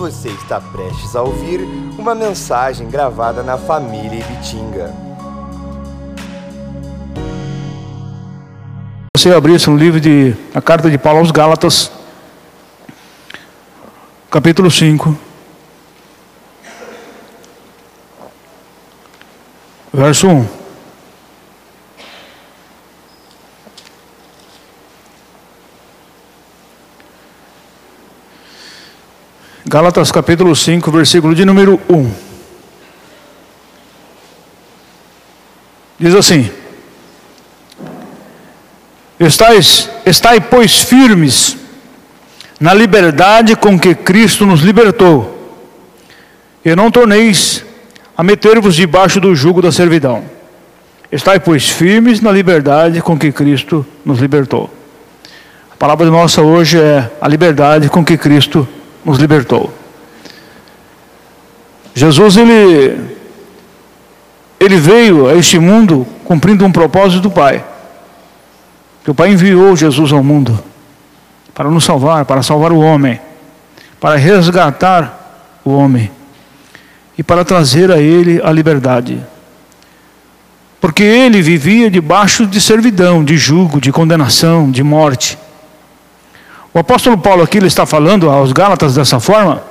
Você está prestes a ouvir uma mensagem gravada na família Ibitinga. Você abrisse um livro de a carta de Paulo aos Gálatas, capítulo 5, verso 1. Gálatas capítulo 5, versículo de número 1. Diz assim: Estais, estai, pois, firmes na liberdade com que Cristo nos libertou, e não torneis a meter-vos debaixo do jugo da servidão. Estai, pois, firmes na liberdade com que Cristo nos libertou. A palavra nossa hoje é a liberdade com que Cristo nos libertou. Jesus ele ele veio a este mundo cumprindo um propósito do Pai. Que o Pai enviou Jesus ao mundo para nos salvar, para salvar o homem, para resgatar o homem e para trazer a ele a liberdade. Porque ele vivia debaixo de servidão, de jugo, de condenação, de morte. O apóstolo Paulo aqui ele está falando aos Gálatas dessa forma,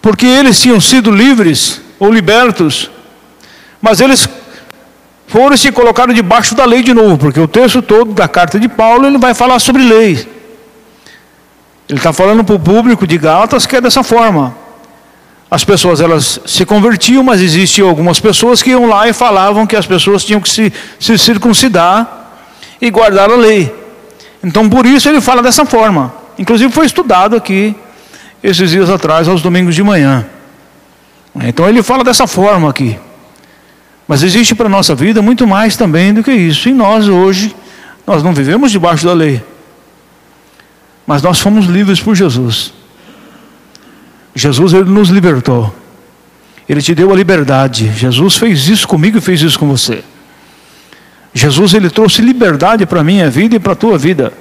porque eles tinham sido livres ou libertos, mas eles foram se colocaram debaixo da lei de novo, porque o texto todo da carta de Paulo ele vai falar sobre lei. Ele está falando para o público de Gálatas que é dessa forma. As pessoas elas se convertiam, mas existiam algumas pessoas que iam lá e falavam que as pessoas tinham que se, se circuncidar e guardar a lei. Então por isso ele fala dessa forma. Inclusive foi estudado aqui esses dias atrás, aos domingos de manhã. Então ele fala dessa forma aqui. Mas existe para a nossa vida muito mais também do que isso. E nós hoje, nós não vivemos debaixo da lei. Mas nós fomos livres por Jesus. Jesus ele nos libertou. Ele te deu a liberdade. Jesus fez isso comigo e fez isso com você. Jesus ele trouxe liberdade para a minha vida e para a tua vida.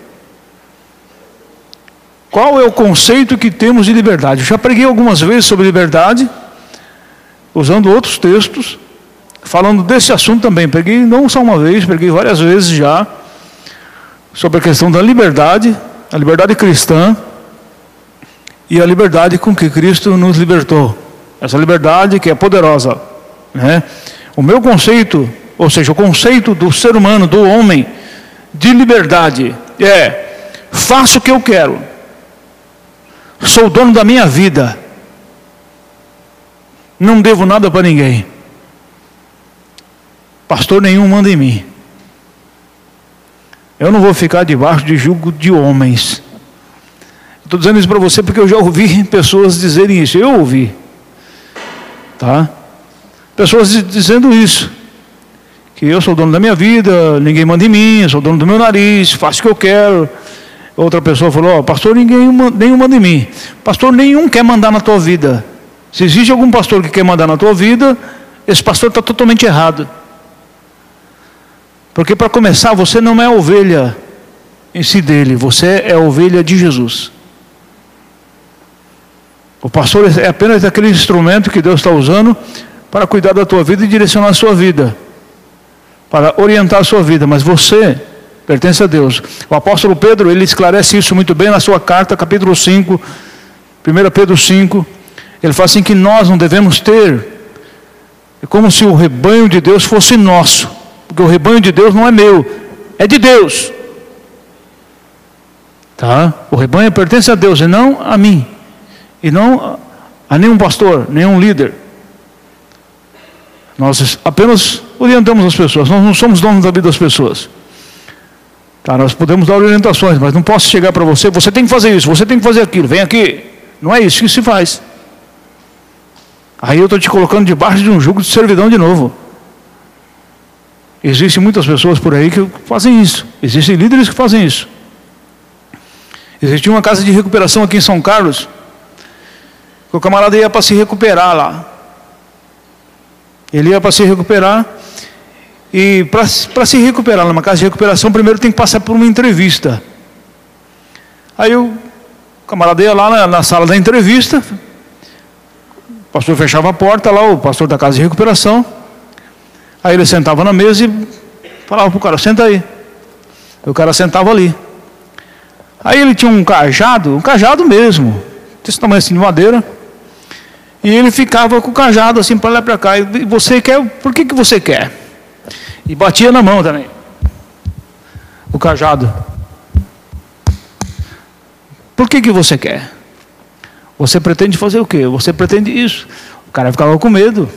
Qual é o conceito que temos de liberdade? Eu já preguei algumas vezes sobre liberdade, usando outros textos falando desse assunto também. Peguei não só uma vez, peguei várias vezes já, sobre a questão da liberdade, a liberdade cristã e a liberdade com que Cristo nos libertou. Essa liberdade que é poderosa. Né? O meu conceito, ou seja, o conceito do ser humano, do homem, de liberdade é: faço o que eu quero, sou dono da minha vida, não devo nada para ninguém. Pastor nenhum manda em mim. Eu não vou ficar debaixo de julgo de homens. Estou dizendo isso para você porque eu já ouvi pessoas dizerem isso. Eu ouvi. Tá? Pessoas dizendo isso. Que eu sou dono da minha vida, ninguém manda em mim, sou dono do meu nariz, faço o que eu quero. Outra pessoa falou: oh, Pastor, ninguém nenhum manda em mim. Pastor, nenhum quer mandar na tua vida. Se existe algum pastor que quer mandar na tua vida, esse pastor está totalmente errado. Porque para começar, você não é ovelha em si dele, você é ovelha de Jesus. O pastor é apenas aquele instrumento que Deus está usando para cuidar da tua vida e direcionar a sua vida, para orientar a sua vida, mas você pertence a Deus. O apóstolo Pedro, ele esclarece isso muito bem na sua carta, capítulo 5, 1 Pedro 5. Ele fala assim que nós não devemos ter, é como se o rebanho de Deus fosse nosso. Porque o rebanho de Deus não é meu, é de Deus. Tá? O rebanho pertence a Deus e não a mim. E não a nenhum pastor, nenhum líder. Nós apenas orientamos as pessoas, nós não somos donos da vida das pessoas. Tá, nós podemos dar orientações, mas não posso chegar para você, você tem que fazer isso, você tem que fazer aquilo, vem aqui. Não é isso que se faz. Aí eu estou te colocando debaixo de um jugo de servidão de novo. Existem muitas pessoas por aí que fazem isso. Existem líderes que fazem isso. Existia uma casa de recuperação aqui em São Carlos. Que o camarada ia para se recuperar lá. Ele ia para se recuperar. E para se recuperar numa casa de recuperação, primeiro tem que passar por uma entrevista. Aí o camarada ia lá na, na sala da entrevista, o pastor fechava a porta lá, o pastor da casa de recuperação. Aí ele sentava na mesa e falava para o cara, senta aí. O cara sentava ali. Aí ele tinha um cajado, um cajado mesmo, desse tamanho assim de madeira. E ele ficava com o cajado assim para lá para cá. E você quer, por que, que você quer? E batia na mão também. O cajado. Por que, que você quer? Você pretende fazer o quê? Você pretende isso. O cara ficava com medo.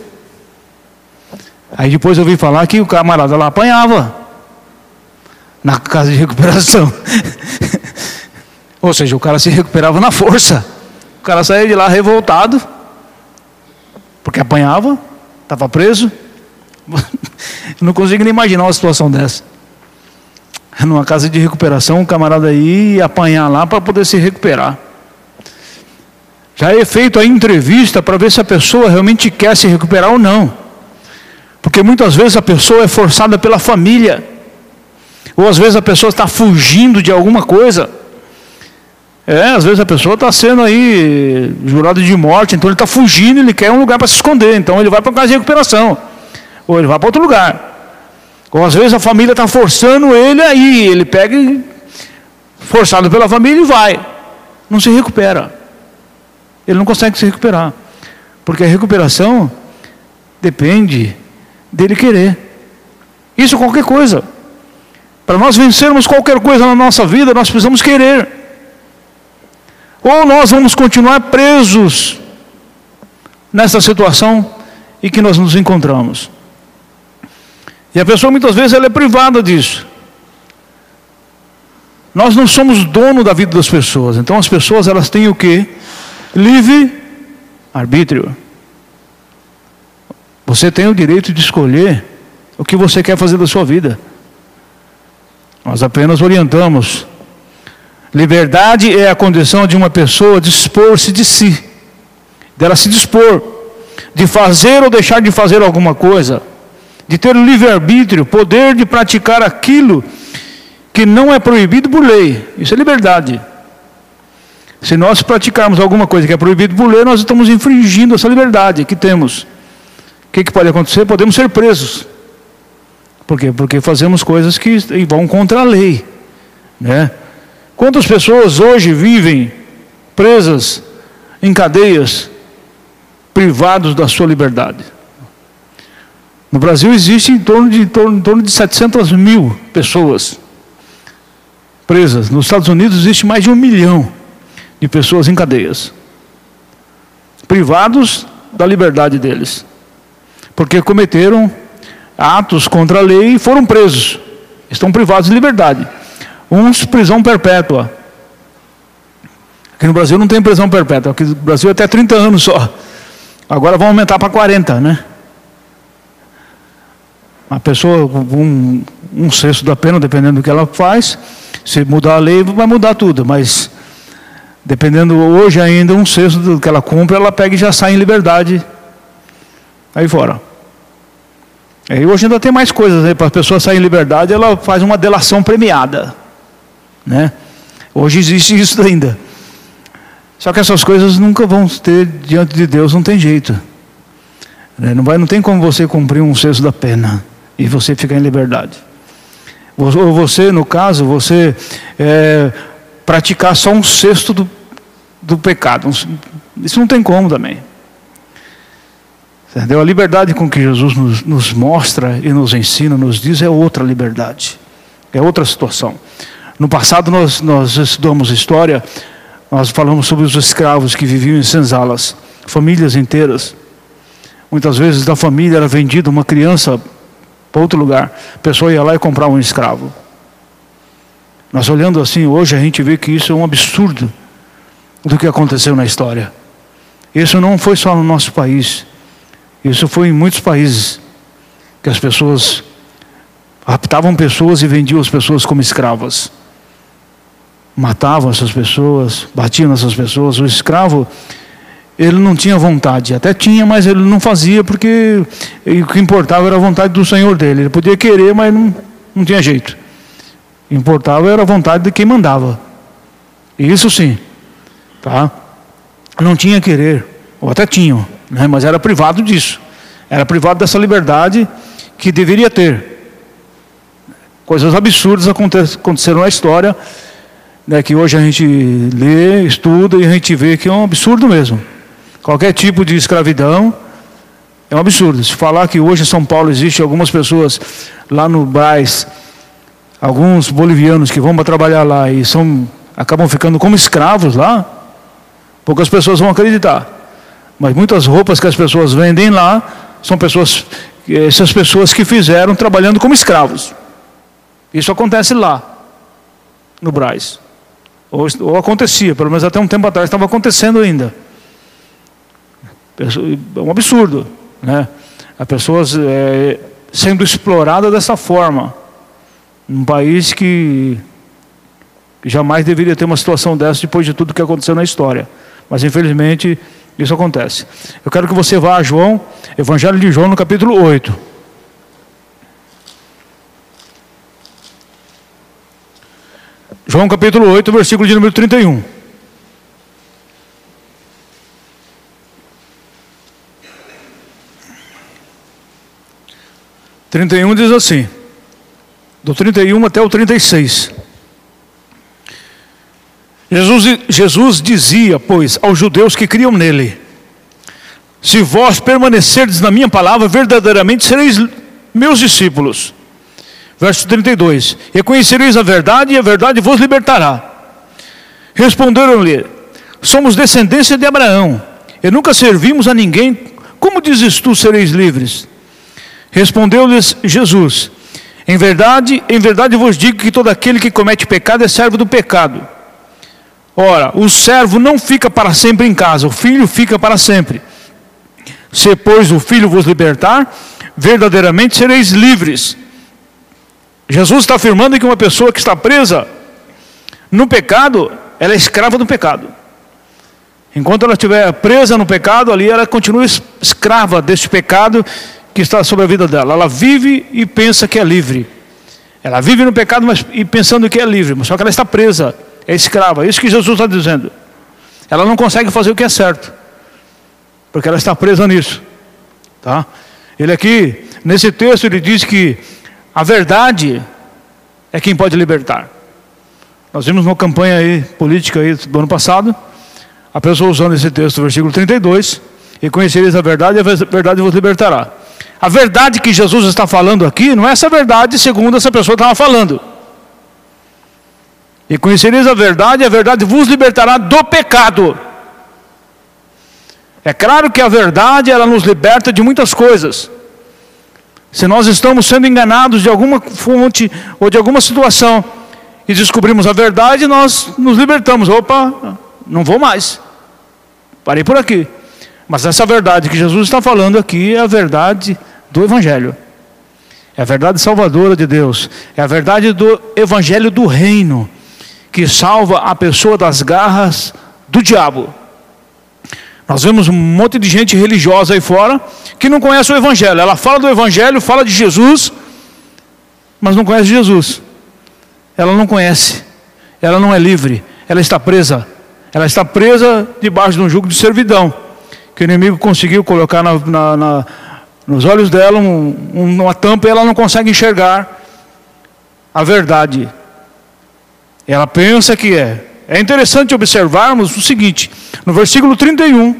Aí depois eu ouvi falar que o camarada lá apanhava. Na casa de recuperação. Ou seja, o cara se recuperava na força. O cara saía de lá revoltado. Porque apanhava, estava preso. Não consigo nem imaginar uma situação dessa. Numa casa de recuperação, um camarada aí apanhar lá para poder se recuperar. Já é feito a entrevista para ver se a pessoa realmente quer se recuperar ou não. Porque muitas vezes a pessoa é forçada pela família. Ou às vezes a pessoa está fugindo de alguma coisa. É, às vezes a pessoa está sendo aí jurado de morte, então ele está fugindo, ele quer um lugar para se esconder, então ele vai para casa de recuperação, ou ele vai para outro lugar. Ou às vezes a família está forçando ele aí, ele pega, forçado pela família e vai, não se recupera. Ele não consegue se recuperar. Porque a recuperação depende dele querer. Isso é qualquer coisa. Para nós vencermos qualquer coisa na nossa vida, nós precisamos querer. Ou nós vamos continuar presos nessa situação em que nós nos encontramos. E a pessoa muitas vezes ela é privada disso. Nós não somos dono da vida das pessoas. Então as pessoas elas têm o que? Livre arbítrio. Você tem o direito de escolher o que você quer fazer da sua vida. Nós apenas orientamos. Liberdade é a condição de uma pessoa dispor-se de si, dela se dispor, de fazer ou deixar de fazer alguma coisa, de ter o livre-arbítrio, poder de praticar aquilo que não é proibido por lei. Isso é liberdade. Se nós praticarmos alguma coisa que é proibido por lei, nós estamos infringindo essa liberdade que temos. O que, que pode acontecer? Podemos ser presos. Por quê? Porque fazemos coisas que vão contra a lei. Né? Quantas pessoas hoje vivem presas em cadeias, privados da sua liberdade? No Brasil existe em torno de, em torno, em torno de 700 mil pessoas presas. Nos Estados Unidos existe mais de um milhão de pessoas em cadeias, privados da liberdade deles, porque cometeram atos contra a lei e foram presos, estão privados de liberdade. Uns prisão perpétua. Aqui no Brasil não tem prisão perpétua, aqui no Brasil é até 30 anos só. Agora vão aumentar para 40, né? A pessoa um, um sexto da pena, dependendo do que ela faz, se mudar a lei, vai mudar tudo, mas Dependendo hoje ainda, um sexto do que ela cumpre, ela pega e já sai em liberdade. Aí fora. E hoje ainda tem mais coisas, né? para a pessoa sair em liberdade, ela faz uma delação premiada. Né? Hoje existe isso ainda. Só que essas coisas nunca vão ter diante de Deus, não tem jeito. Né? Não, vai, não tem como você cumprir um sexto da pena e você ficar em liberdade. Ou você, no caso, você é, praticar só um sexto do, do pecado. Isso não tem como também. Entendeu? A liberdade com que Jesus nos, nos, mostra e nos ensina, nos diz, é outra liberdade. É outra situação. No passado nós, nós estudamos história, nós falamos sobre os escravos que viviam em senzalas, famílias inteiras. Muitas vezes da família era vendida uma criança para outro lugar. A pessoa ia lá e comprava um escravo. Nós olhando assim hoje, a gente vê que isso é um absurdo do que aconteceu na história. Isso não foi só no nosso país, isso foi em muitos países que as pessoas raptavam pessoas e vendiam as pessoas como escravas. Matavam essas pessoas, batiam nessas pessoas. O escravo, ele não tinha vontade, até tinha, mas ele não fazia porque o que importava era a vontade do Senhor dele. Ele podia querer, mas não, não tinha jeito. Importava era a vontade de quem mandava. Isso sim. Tá? Não tinha querer, ou até tinham, né? mas era privado disso. Era privado dessa liberdade que deveria ter. Coisas absurdas aconteceram na história, né, que hoje a gente lê, estuda e a gente vê que é um absurdo mesmo. Qualquer tipo de escravidão é um absurdo. Se falar que hoje em São Paulo existe algumas pessoas lá no Braz, alguns bolivianos que vão para trabalhar lá e são acabam ficando como escravos lá, poucas pessoas vão acreditar. Mas muitas roupas que as pessoas vendem lá são pessoas, essas pessoas que fizeram trabalhando como escravos. Isso acontece lá, no Braz. Ou, ou acontecia, pelo menos até um tempo atrás estava acontecendo ainda. É um absurdo, né? As pessoas é, sendo exploradas dessa forma, num país que jamais deveria ter uma situação dessa depois de tudo que aconteceu na história. Mas infelizmente isso acontece. Eu quero que você vá a João, Evangelho de João, no capítulo 8. João capítulo 8, versículo de número 31. Trinta e um diz assim, do 31 até o 36. Jesus, Jesus dizia, pois, aos judeus que criam nele: Se vós permanecerdes na minha palavra, verdadeiramente sereis meus discípulos. Verso 32: Reconhecereis a verdade, e a verdade vos libertará. Responderam-lhe: Somos descendência de Abraão, e nunca servimos a ninguém. Como dizes tu sereis livres? Respondeu-lhes Jesus: Em verdade, em verdade vos digo que todo aquele que comete pecado é servo do pecado. Ora, o servo não fica para sempre em casa, o filho fica para sempre. Se, pois, o filho vos libertar, verdadeiramente sereis livres. Jesus está afirmando que uma pessoa que está presa no pecado, ela é escrava do pecado. Enquanto ela estiver presa no pecado, ali ela continua escrava deste pecado que está sobre a vida dela. Ela vive e pensa que é livre. Ela vive no pecado, mas e pensando que é livre, mas só que ela está presa é escrava. É isso que Jesus está dizendo. Ela não consegue fazer o que é certo, porque ela está presa nisso. Tá? Ele aqui, nesse texto, ele diz que a verdade é quem pode libertar. Nós vimos uma campanha aí, política aí do ano passado, a pessoa usando esse texto, versículo 32, e conhecereis a verdade, e a verdade vos libertará. A verdade que Jesus está falando aqui não é essa verdade segundo essa pessoa estava falando. E conhecereis a verdade, a verdade vos libertará do pecado. É claro que a verdade ela nos liberta de muitas coisas. Se nós estamos sendo enganados de alguma fonte ou de alguma situação e descobrimos a verdade, nós nos libertamos. Opa, não vou mais. Parei por aqui. Mas essa verdade que Jesus está falando aqui é a verdade do Evangelho. É a verdade salvadora de Deus. É a verdade do Evangelho do Reino que salva a pessoa das garras do diabo. Nós vemos um monte de gente religiosa aí fora que não conhece o Evangelho. Ela fala do Evangelho, fala de Jesus, mas não conhece Jesus. Ela não conhece, ela não é livre, ela está presa. Ela está presa debaixo de um jugo de servidão que o inimigo conseguiu colocar na, na, na, nos olhos dela um, uma tampa ela não consegue enxergar a verdade ela pensa que é. É interessante observarmos o seguinte: no versículo 31,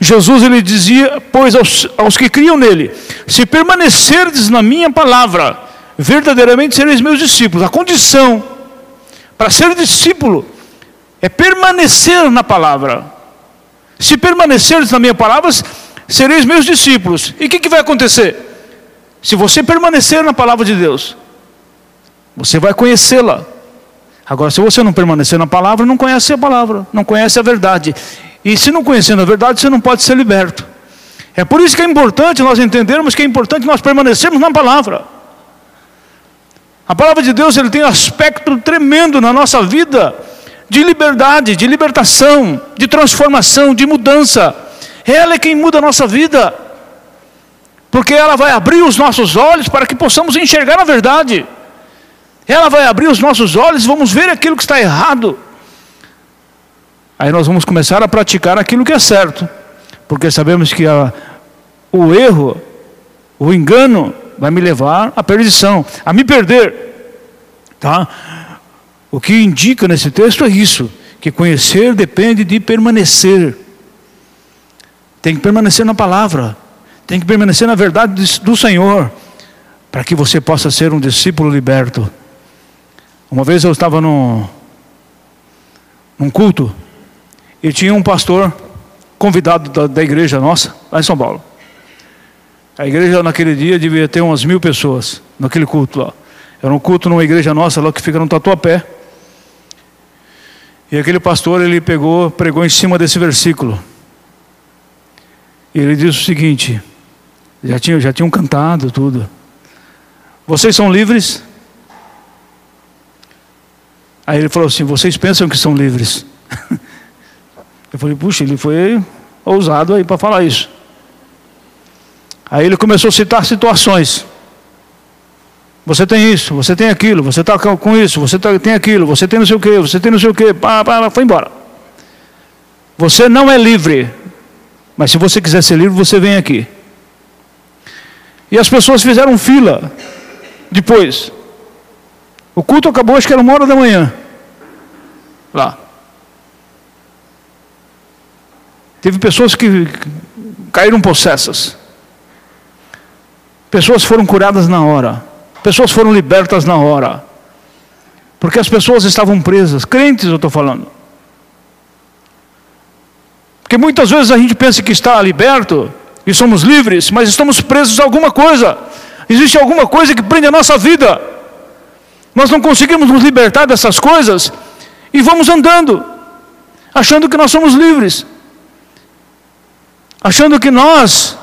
Jesus ele dizia: Pois aos, aos que criam nele, se permanecerdes na minha palavra, verdadeiramente sereis meus discípulos. A condição para ser discípulo é permanecer na palavra. Se permanecerdes na minha palavra, sereis meus discípulos. E o que, que vai acontecer? Se você permanecer na palavra de Deus, você vai conhecê-la. Agora, se você não permanecer na palavra, não conhece a palavra, não conhece a verdade. E se não conhecendo a verdade, você não pode ser liberto. É por isso que é importante nós entendermos que é importante nós permanecermos na palavra. A palavra de Deus ele tem um aspecto tremendo na nossa vida de liberdade, de libertação, de transformação, de mudança. Ela é quem muda a nossa vida, porque ela vai abrir os nossos olhos para que possamos enxergar a verdade. Ela vai abrir os nossos olhos e vamos ver aquilo que está errado. Aí nós vamos começar a praticar aquilo que é certo, porque sabemos que a, o erro, o engano, vai me levar à perdição, a me perder. Tá? O que indica nesse texto é isso, que conhecer depende de permanecer. Tem que permanecer na palavra, tem que permanecer na verdade do Senhor, para que você possa ser um discípulo liberto. Uma vez eu estava num, num culto e tinha um pastor convidado da, da igreja nossa, lá em São Paulo. A igreja naquele dia devia ter umas mil pessoas, naquele culto lá. Era um culto numa igreja nossa lá que fica no Tatuapé. E aquele pastor ele pegou, pregou em cima desse versículo. Ele disse o seguinte: já tinham, já tinham cantado tudo. Vocês são livres? Aí ele falou assim: vocês pensam que são livres? Eu falei, puxa, ele foi ousado aí para falar isso. Aí ele começou a citar situações. Você tem isso, você tem aquilo, você está com isso, você tá, tem aquilo, você tem não sei o que, você tem não sei o que, pá, pá, foi embora. Você não é livre, mas se você quiser ser livre, você vem aqui. E as pessoas fizeram fila depois. O culto acabou, acho que era uma hora da manhã. Lá. Teve pessoas que caíram possessas. Pessoas foram curadas na hora. Pessoas foram libertas na hora. Porque as pessoas estavam presas. Crentes, eu estou falando. Porque muitas vezes a gente pensa que está liberto e somos livres, mas estamos presos a alguma coisa. Existe alguma coisa que prende a nossa vida. Nós não conseguimos nos libertar dessas coisas e vamos andando, achando que nós somos livres, achando que nós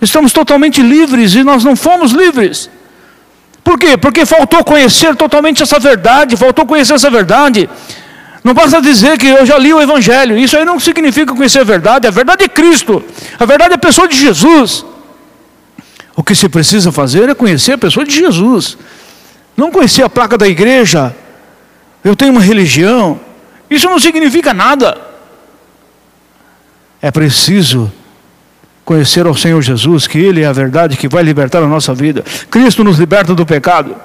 Estamos totalmente livres e nós não fomos livres. Por quê? Porque faltou conhecer totalmente essa verdade, faltou conhecer essa verdade. Não basta dizer que eu já li o Evangelho, isso aí não significa conhecer a verdade, a verdade é Cristo, a verdade é a pessoa de Jesus. O que se precisa fazer é conhecer a pessoa de Jesus, não conhecer a placa da igreja, eu tenho uma religião, isso não significa nada. É preciso conhecer ao Senhor Jesus, que Ele é a verdade que vai libertar a nossa vida. Cristo nos liberta do pecado.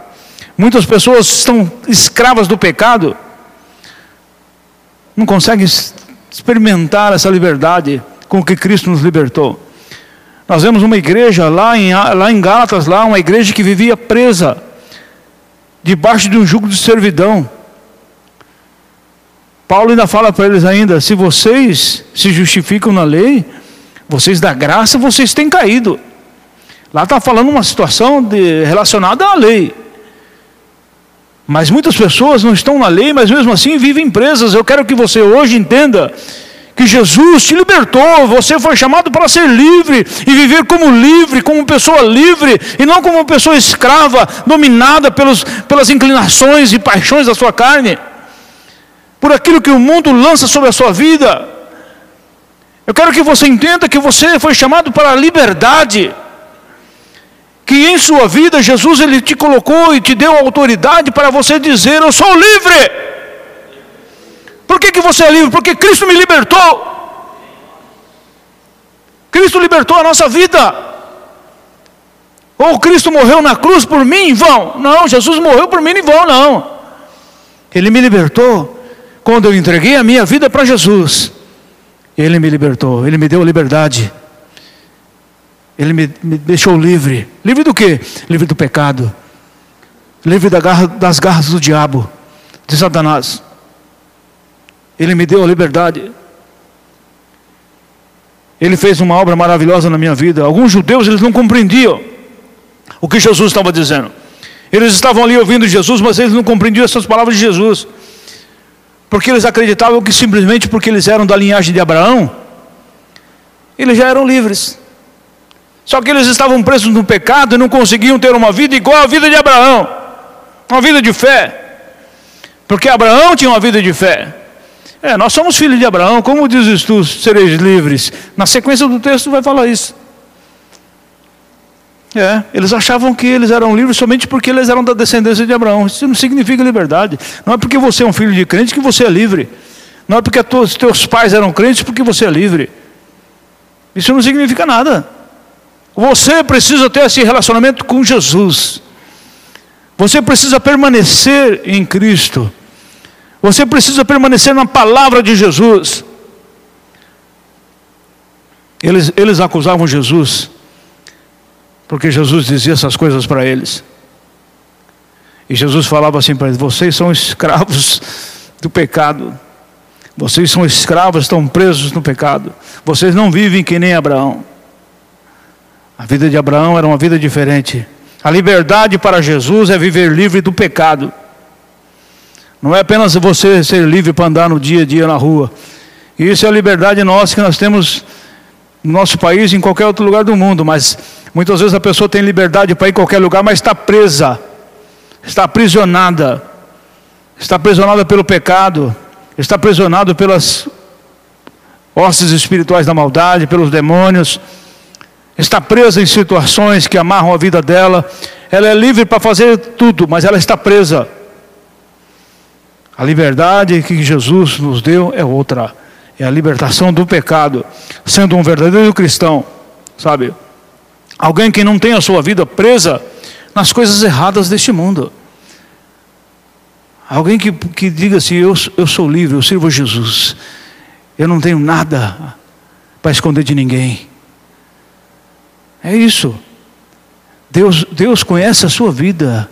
Muitas pessoas estão escravas do pecado, não conseguem experimentar essa liberdade com que Cristo nos libertou. Nós vemos uma igreja lá em, lá em Gálatas, lá, uma igreja que vivia presa, debaixo de um jugo de servidão. Paulo ainda fala para eles ainda: se vocês se justificam na lei, vocês da graça, vocês têm caído. Lá está falando uma situação de, relacionada à lei. Mas muitas pessoas não estão na lei, mas mesmo assim vivem presas. Eu quero que você hoje entenda que Jesus te libertou, você foi chamado para ser livre e viver como livre, como pessoa livre, e não como pessoa escrava, dominada pelos, pelas inclinações e paixões da sua carne, por aquilo que o mundo lança sobre a sua vida. Eu quero que você entenda que você foi chamado para a liberdade. Que em sua vida Jesus ele te colocou e te deu autoridade para você dizer: Eu sou livre. Por que, que você é livre? Porque Cristo me libertou. Cristo libertou a nossa vida. Ou Cristo morreu na cruz por mim em vão? Não, Jesus morreu por mim em vão, não. Ele me libertou quando eu entreguei a minha vida para Jesus. Ele me libertou, Ele me deu liberdade. Ele me, me deixou livre. Livre do quê? Livre do pecado. Livre da garra, das garras do diabo, de Satanás. Ele me deu a liberdade. Ele fez uma obra maravilhosa na minha vida. Alguns judeus eles não compreendiam o que Jesus estava dizendo. Eles estavam ali ouvindo Jesus, mas eles não compreendiam essas palavras de Jesus. Porque eles acreditavam que simplesmente porque eles eram da linhagem de Abraão, eles já eram livres. Só que eles estavam presos no pecado e não conseguiam ter uma vida igual à vida de Abraão uma vida de fé. Porque Abraão tinha uma vida de fé. É, nós somos filhos de Abraão, como dizes tu, sereis livres? Na sequência do texto vai falar isso. É, eles achavam que eles eram livres somente porque eles eram da descendência de Abraão. Isso não significa liberdade. Não é porque você é um filho de crente que você é livre. Não é porque os teus pais eram crentes porque você é livre. Isso não significa nada. Você precisa ter esse relacionamento com Jesus. Você precisa permanecer em Cristo. Você precisa permanecer na palavra de Jesus. Eles, eles acusavam Jesus, porque Jesus dizia essas coisas para eles. E Jesus falava assim para eles: Vocês são escravos do pecado. Vocês são escravos, estão presos no pecado. Vocês não vivem que nem Abraão. A vida de Abraão era uma vida diferente. A liberdade para Jesus é viver livre do pecado. Não é apenas você ser livre para andar no dia a dia na rua. Isso é a liberdade nossa que nós temos no nosso país e em qualquer outro lugar do mundo. Mas muitas vezes a pessoa tem liberdade para ir em qualquer lugar, mas está presa, está aprisionada, está aprisionada pelo pecado, está aprisionado pelas hostes espirituais da maldade, pelos demônios está presa em situações que amarram a vida dela. Ela é livre para fazer tudo, mas ela está presa. A liberdade que Jesus nos deu é outra. É a libertação do pecado. Sendo um verdadeiro cristão, sabe? Alguém que não tem a sua vida presa nas coisas erradas deste mundo. Alguém que, que diga assim: eu, eu sou livre, eu sirvo a Jesus. Eu não tenho nada para esconder de ninguém. É isso. Deus, Deus conhece a sua vida.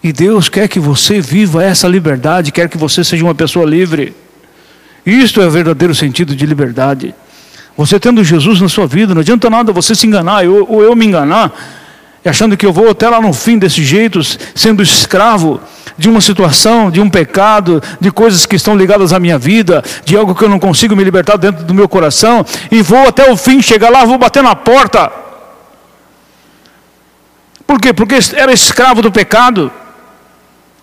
E Deus quer que você viva essa liberdade, quer que você seja uma pessoa livre. Isto é o verdadeiro sentido de liberdade. Você tendo Jesus na sua vida, não adianta nada você se enganar, ou eu me enganar, achando que eu vou até lá no fim desse jeito, sendo escravo de uma situação, de um pecado, de coisas que estão ligadas à minha vida, de algo que eu não consigo me libertar dentro do meu coração, e vou até o fim, chegar lá, vou bater na porta. Por quê? Porque era escravo do pecado.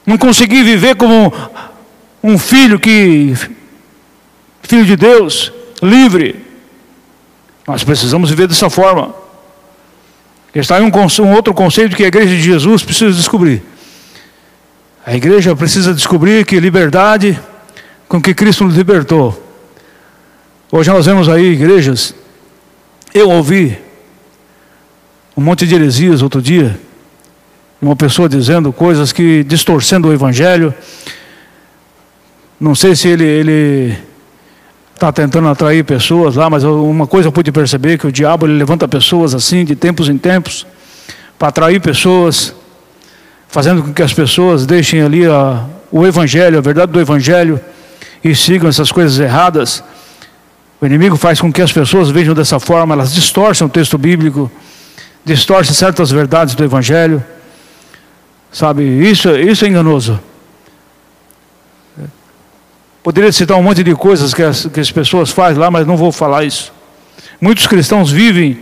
Não conseguia viver como um filho que filho de Deus, livre. Nós precisamos viver dessa forma. Está aí um, um outro conceito que a igreja de Jesus precisa descobrir. A igreja precisa descobrir que liberdade com que Cristo nos libertou. Hoje nós vemos aí igrejas. Eu ouvi um monte de heresias outro dia. Uma pessoa dizendo coisas que distorcendo o evangelho. Não sei se ele ele está tentando atrair pessoas lá, mas uma coisa eu pude perceber que o diabo ele levanta pessoas assim de tempos em tempos para atrair pessoas, fazendo com que as pessoas deixem ali a, o evangelho, a verdade do evangelho e sigam essas coisas erradas. O inimigo faz com que as pessoas vejam dessa forma, elas distorcem o texto bíblico distorce certas verdades do Evangelho. Sabe, isso, isso é enganoso. Poderia citar um monte de coisas que as, que as pessoas fazem lá, mas não vou falar isso. Muitos cristãos vivem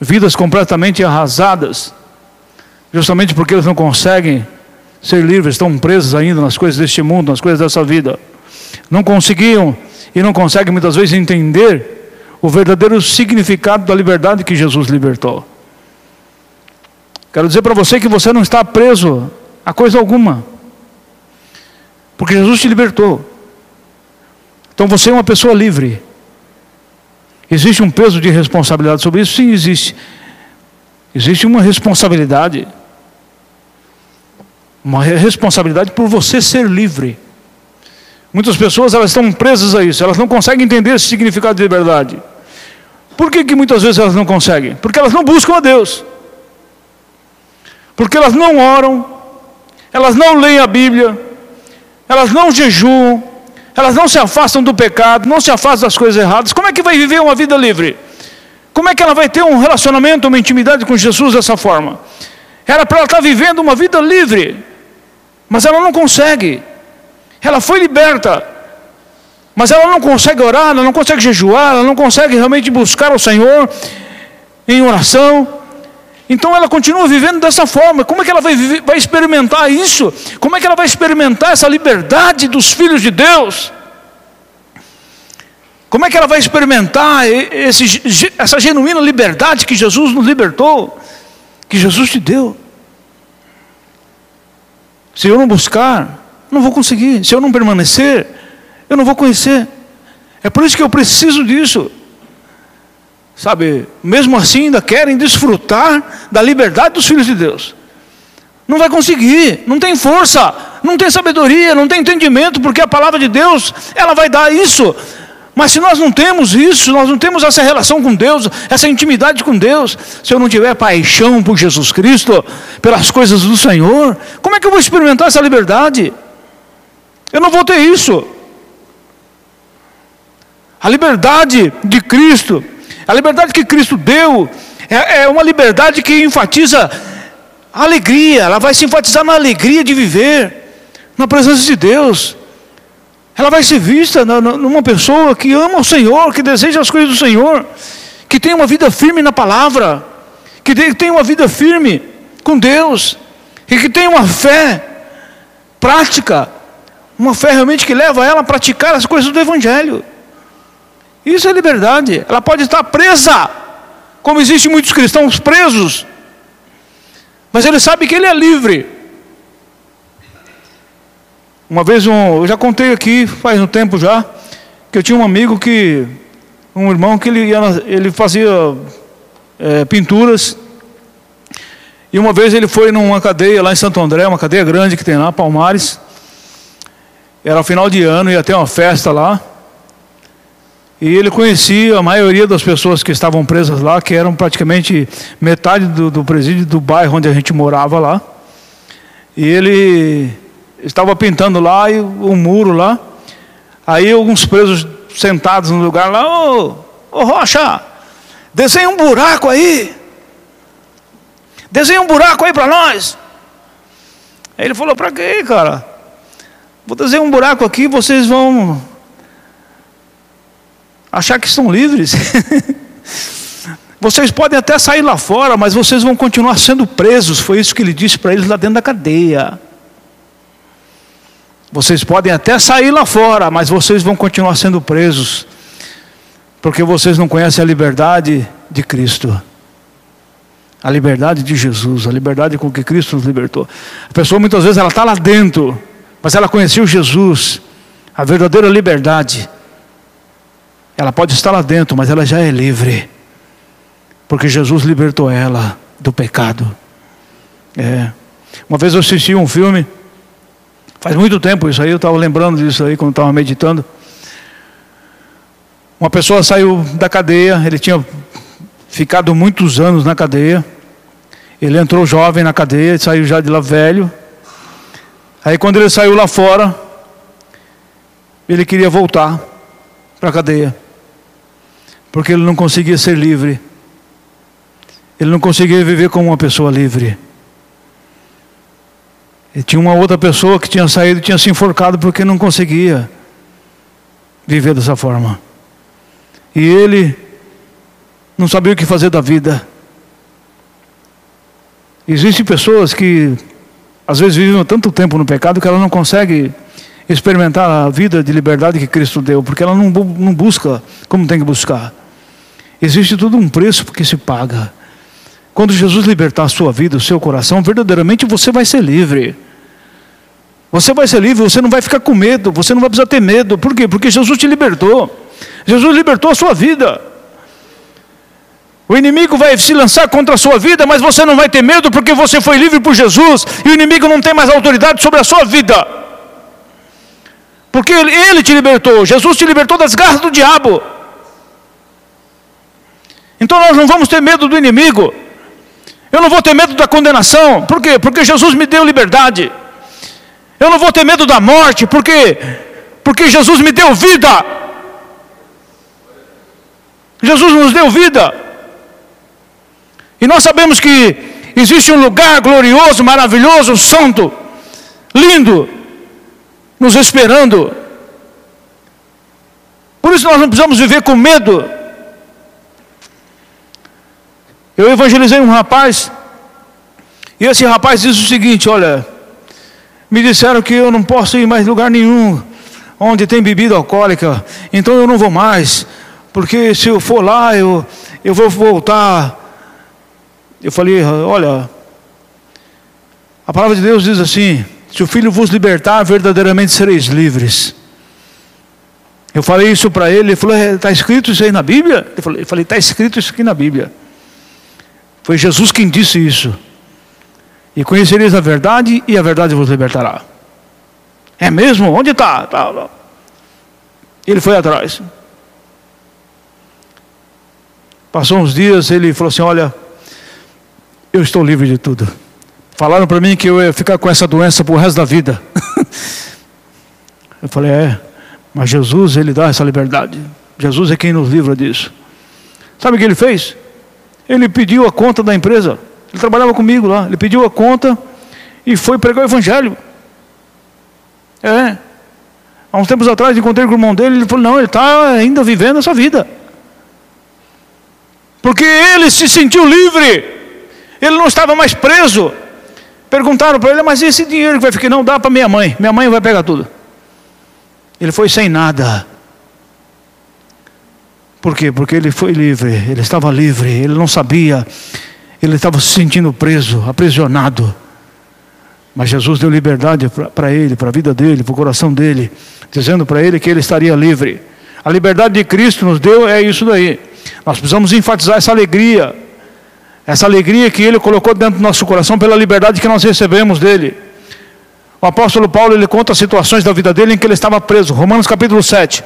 vidas completamente arrasadas, justamente porque eles não conseguem ser livres, estão presos ainda nas coisas deste mundo, nas coisas dessa vida. Não conseguiam e não conseguem muitas vezes entender o verdadeiro significado da liberdade que Jesus libertou. Quero dizer para você que você não está preso a coisa alguma. Porque Jesus te libertou. Então você é uma pessoa livre. Existe um peso de responsabilidade sobre isso? Sim, existe. Existe uma responsabilidade. Uma responsabilidade por você ser livre. Muitas pessoas elas estão presas a isso, elas não conseguem entender esse significado de liberdade. Por que, que muitas vezes elas não conseguem? Porque elas não buscam a Deus porque elas não oram, elas não leem a Bíblia, elas não jejuam, elas não se afastam do pecado, não se afastam das coisas erradas. Como é que vai viver uma vida livre? Como é que ela vai ter um relacionamento, uma intimidade com Jesus dessa forma? Era para ela estar vivendo uma vida livre, mas ela não consegue. Ela foi liberta, mas ela não consegue orar, ela não consegue jejuar, ela não consegue realmente buscar o Senhor em oração. Então ela continua vivendo dessa forma. Como é que ela vai, vai experimentar isso? Como é que ela vai experimentar essa liberdade dos filhos de Deus? Como é que ela vai experimentar esse, essa genuína liberdade que Jesus nos libertou? Que Jesus te deu? Se eu não buscar, não vou conseguir. Se eu não permanecer, Eu não vou conhecer. É por isso que eu preciso disso. Sabe, mesmo assim ainda querem desfrutar da liberdade dos filhos de Deus. Não vai conseguir, não tem força, não tem sabedoria, não tem entendimento, porque a palavra de Deus, ela vai dar isso. Mas se nós não temos isso, nós não temos essa relação com Deus, essa intimidade com Deus, se eu não tiver paixão por Jesus Cristo, pelas coisas do Senhor, como é que eu vou experimentar essa liberdade? Eu não vou ter isso. A liberdade de Cristo, a liberdade que Cristo deu, é, é uma liberdade que enfatiza a alegria, ela vai se enfatizar na alegria de viver, na presença de Deus. Ela vai ser vista numa pessoa que ama o Senhor, que deseja as coisas do Senhor, que tem uma vida firme na palavra, que tem uma vida firme com Deus, e que tem uma fé prática, uma fé realmente que leva ela a praticar as coisas do Evangelho. Isso é liberdade. Ela pode estar presa, como existem muitos cristãos presos mas ele sabe que ele é livre. Uma vez, um, eu já contei aqui, faz um tempo já, que eu tinha um amigo que, um irmão que ele, ele fazia é, pinturas. E uma vez ele foi numa cadeia lá em Santo André, uma cadeia grande que tem lá, Palmares. Era final de ano, ia ter uma festa lá. E ele conhecia a maioria das pessoas que estavam presas lá, que eram praticamente metade do, do presídio do bairro onde a gente morava lá. E ele estava pintando lá e o muro lá. Aí alguns presos sentados no lugar lá, ô, ô Rocha, desenha um buraco aí. Desenha um buraco aí para nós. Aí ele falou, para quê, cara? Vou desenhar um buraco aqui, vocês vão achar que estão livres. vocês podem até sair lá fora, mas vocês vão continuar sendo presos. Foi isso que ele disse para eles lá dentro da cadeia. Vocês podem até sair lá fora, mas vocês vão continuar sendo presos, porque vocês não conhecem a liberdade de Cristo, a liberdade de Jesus, a liberdade com que Cristo nos libertou. A pessoa muitas vezes ela está lá dentro, mas ela conheceu Jesus, a verdadeira liberdade. Ela pode estar lá dentro, mas ela já é livre. Porque Jesus libertou ela do pecado. É. Uma vez eu assisti um filme, faz muito tempo isso aí, eu estava lembrando disso aí quando estava meditando. Uma pessoa saiu da cadeia, ele tinha ficado muitos anos na cadeia. Ele entrou jovem na cadeia, saiu já de lá velho. Aí quando ele saiu lá fora, ele queria voltar para a cadeia porque ele não conseguia ser livre. Ele não conseguia viver como uma pessoa livre. E tinha uma outra pessoa que tinha saído e tinha se enforcado porque não conseguia viver dessa forma. E ele não sabia o que fazer da vida. Existem pessoas que às vezes vivem tanto tempo no pecado que ela não consegue experimentar a vida de liberdade que Cristo deu, porque ela não, não busca como tem que buscar. Existe todo um preço que se paga. Quando Jesus libertar a sua vida, o seu coração, verdadeiramente você vai ser livre. Você vai ser livre, você não vai ficar com medo, você não vai precisar ter medo. Por quê? Porque Jesus te libertou. Jesus libertou a sua vida. O inimigo vai se lançar contra a sua vida, mas você não vai ter medo porque você foi livre por Jesus e o inimigo não tem mais autoridade sobre a sua vida. Porque ele te libertou, Jesus te libertou das garras do diabo. Então nós não vamos ter medo do inimigo. Eu não vou ter medo da condenação. Por quê? Porque Jesus me deu liberdade. Eu não vou ter medo da morte. Por quê? Porque Jesus me deu vida. Jesus nos deu vida. E nós sabemos que existe um lugar glorioso, maravilhoso, santo, lindo, nos esperando. Por isso nós não precisamos viver com medo eu evangelizei um rapaz, e esse rapaz disse o seguinte: Olha, me disseram que eu não posso ir mais lugar nenhum onde tem bebida alcoólica, então eu não vou mais, porque se eu for lá, eu, eu vou voltar. Eu falei: Olha, a palavra de Deus diz assim: Se o filho vos libertar, verdadeiramente sereis livres. Eu falei isso para ele, ele falou: está escrito isso aí na Bíblia? Eu falei: está escrito isso aqui na Bíblia. Foi Jesus quem disse isso. E conhecereis a verdade, e a verdade vos libertará. É mesmo? Onde está? Tá, tá. Ele foi atrás. Passou uns dias, ele falou assim: Olha, eu estou livre de tudo. Falaram para mim que eu ia ficar com essa doença por resto da vida. eu falei: É, mas Jesus, ele dá essa liberdade. Jesus é quem nos livra disso. Sabe o que ele fez? Ele pediu a conta da empresa. Ele trabalhava comigo lá. Ele pediu a conta e foi pregar o evangelho. É. Há uns tempos atrás encontrei com o irmão dele. Ele falou: Não, ele está ainda vivendo essa vida porque ele se sentiu livre, ele não estava mais preso. Perguntaram para ele, mas esse dinheiro que vai ficar? Não, dá para minha mãe, minha mãe vai pegar tudo. Ele foi sem nada. Por quê? Porque ele foi livre, ele estava livre, ele não sabia, ele estava se sentindo preso, aprisionado. Mas Jesus deu liberdade para ele, para a vida dele, para o coração dele, dizendo para ele que ele estaria livre. A liberdade de Cristo nos deu é isso daí. Nós precisamos enfatizar essa alegria, essa alegria que Ele colocou dentro do nosso coração pela liberdade que nós recebemos dele. O apóstolo Paulo ele conta situações da vida dele em que ele estava preso. Romanos capítulo 7.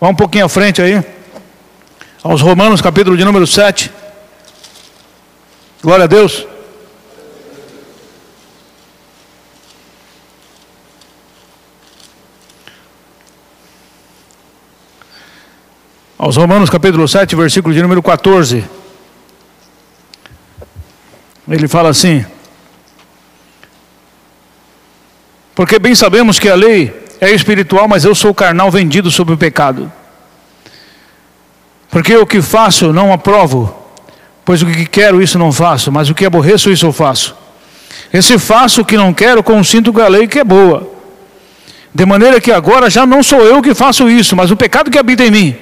Vamos um pouquinho à frente aí. Aos Romanos capítulo de número 7. Glória a Deus. Aos Romanos capítulo 7, versículo de número 14. Ele fala assim: Porque bem sabemos que a lei é espiritual, mas eu sou carnal vendido sob o pecado. Porque o que faço não aprovo, pois o que quero isso não faço, mas o que aborreço isso eu faço. Esse faço o que não quero, consinto com a lei que é boa. De maneira que agora já não sou eu que faço isso, mas o pecado que habita em mim.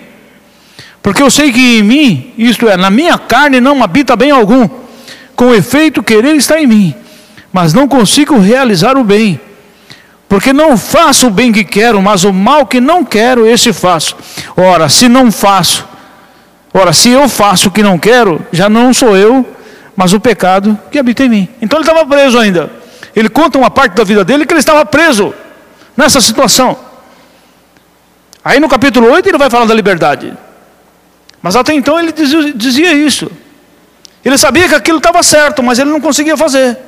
Porque eu sei que em mim, isto é, na minha carne não habita bem algum. Com efeito, querer está em mim, mas não consigo realizar o bem. Porque não faço o bem que quero, mas o mal que não quero, esse faço. Ora, se não faço, ora, se eu faço o que não quero, já não sou eu, mas o pecado que habita em mim. Então ele estava preso ainda. Ele conta uma parte da vida dele que ele estava preso nessa situação. Aí no capítulo 8 ele vai falar da liberdade. Mas até então ele dizia, dizia isso. Ele sabia que aquilo estava certo, mas ele não conseguia fazer.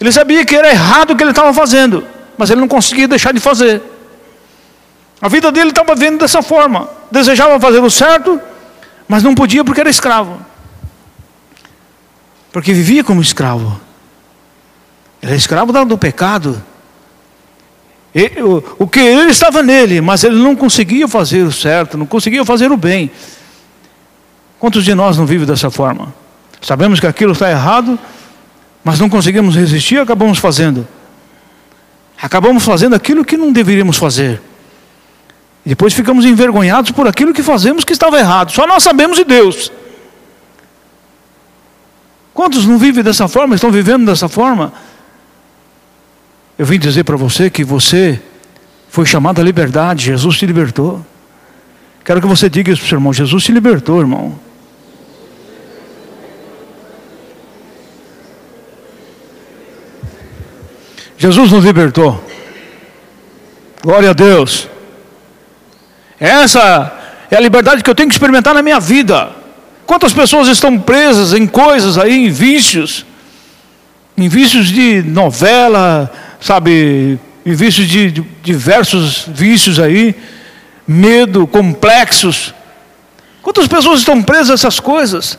Ele sabia que era errado o que ele estava fazendo, mas ele não conseguia deixar de fazer. A vida dele estava vendo dessa forma. Desejava fazer o certo, mas não podia porque era escravo. Porque vivia como escravo. Era escravo do pecado. O que ele estava nele, mas ele não conseguia fazer o certo, não conseguia fazer o bem. Quantos de nós não vivem dessa forma? Sabemos que aquilo está errado, mas não conseguimos resistir acabamos fazendo. Acabamos fazendo aquilo que não deveríamos fazer. E depois ficamos envergonhados por aquilo que fazemos que estava errado. Só nós sabemos de Deus. Quantos não vivem dessa forma, estão vivendo dessa forma? Eu vim dizer para você que você foi chamado à liberdade, Jesus te libertou. Quero que você diga isso para o seu irmão: Jesus te libertou, irmão. Jesus nos libertou. Glória a Deus. Essa é a liberdade que eu tenho que experimentar na minha vida. Quantas pessoas estão presas em coisas aí, em vícios, em vícios de novela, sabe, em vícios de, de diversos vícios aí, medo, complexos. Quantas pessoas estão presas a essas coisas?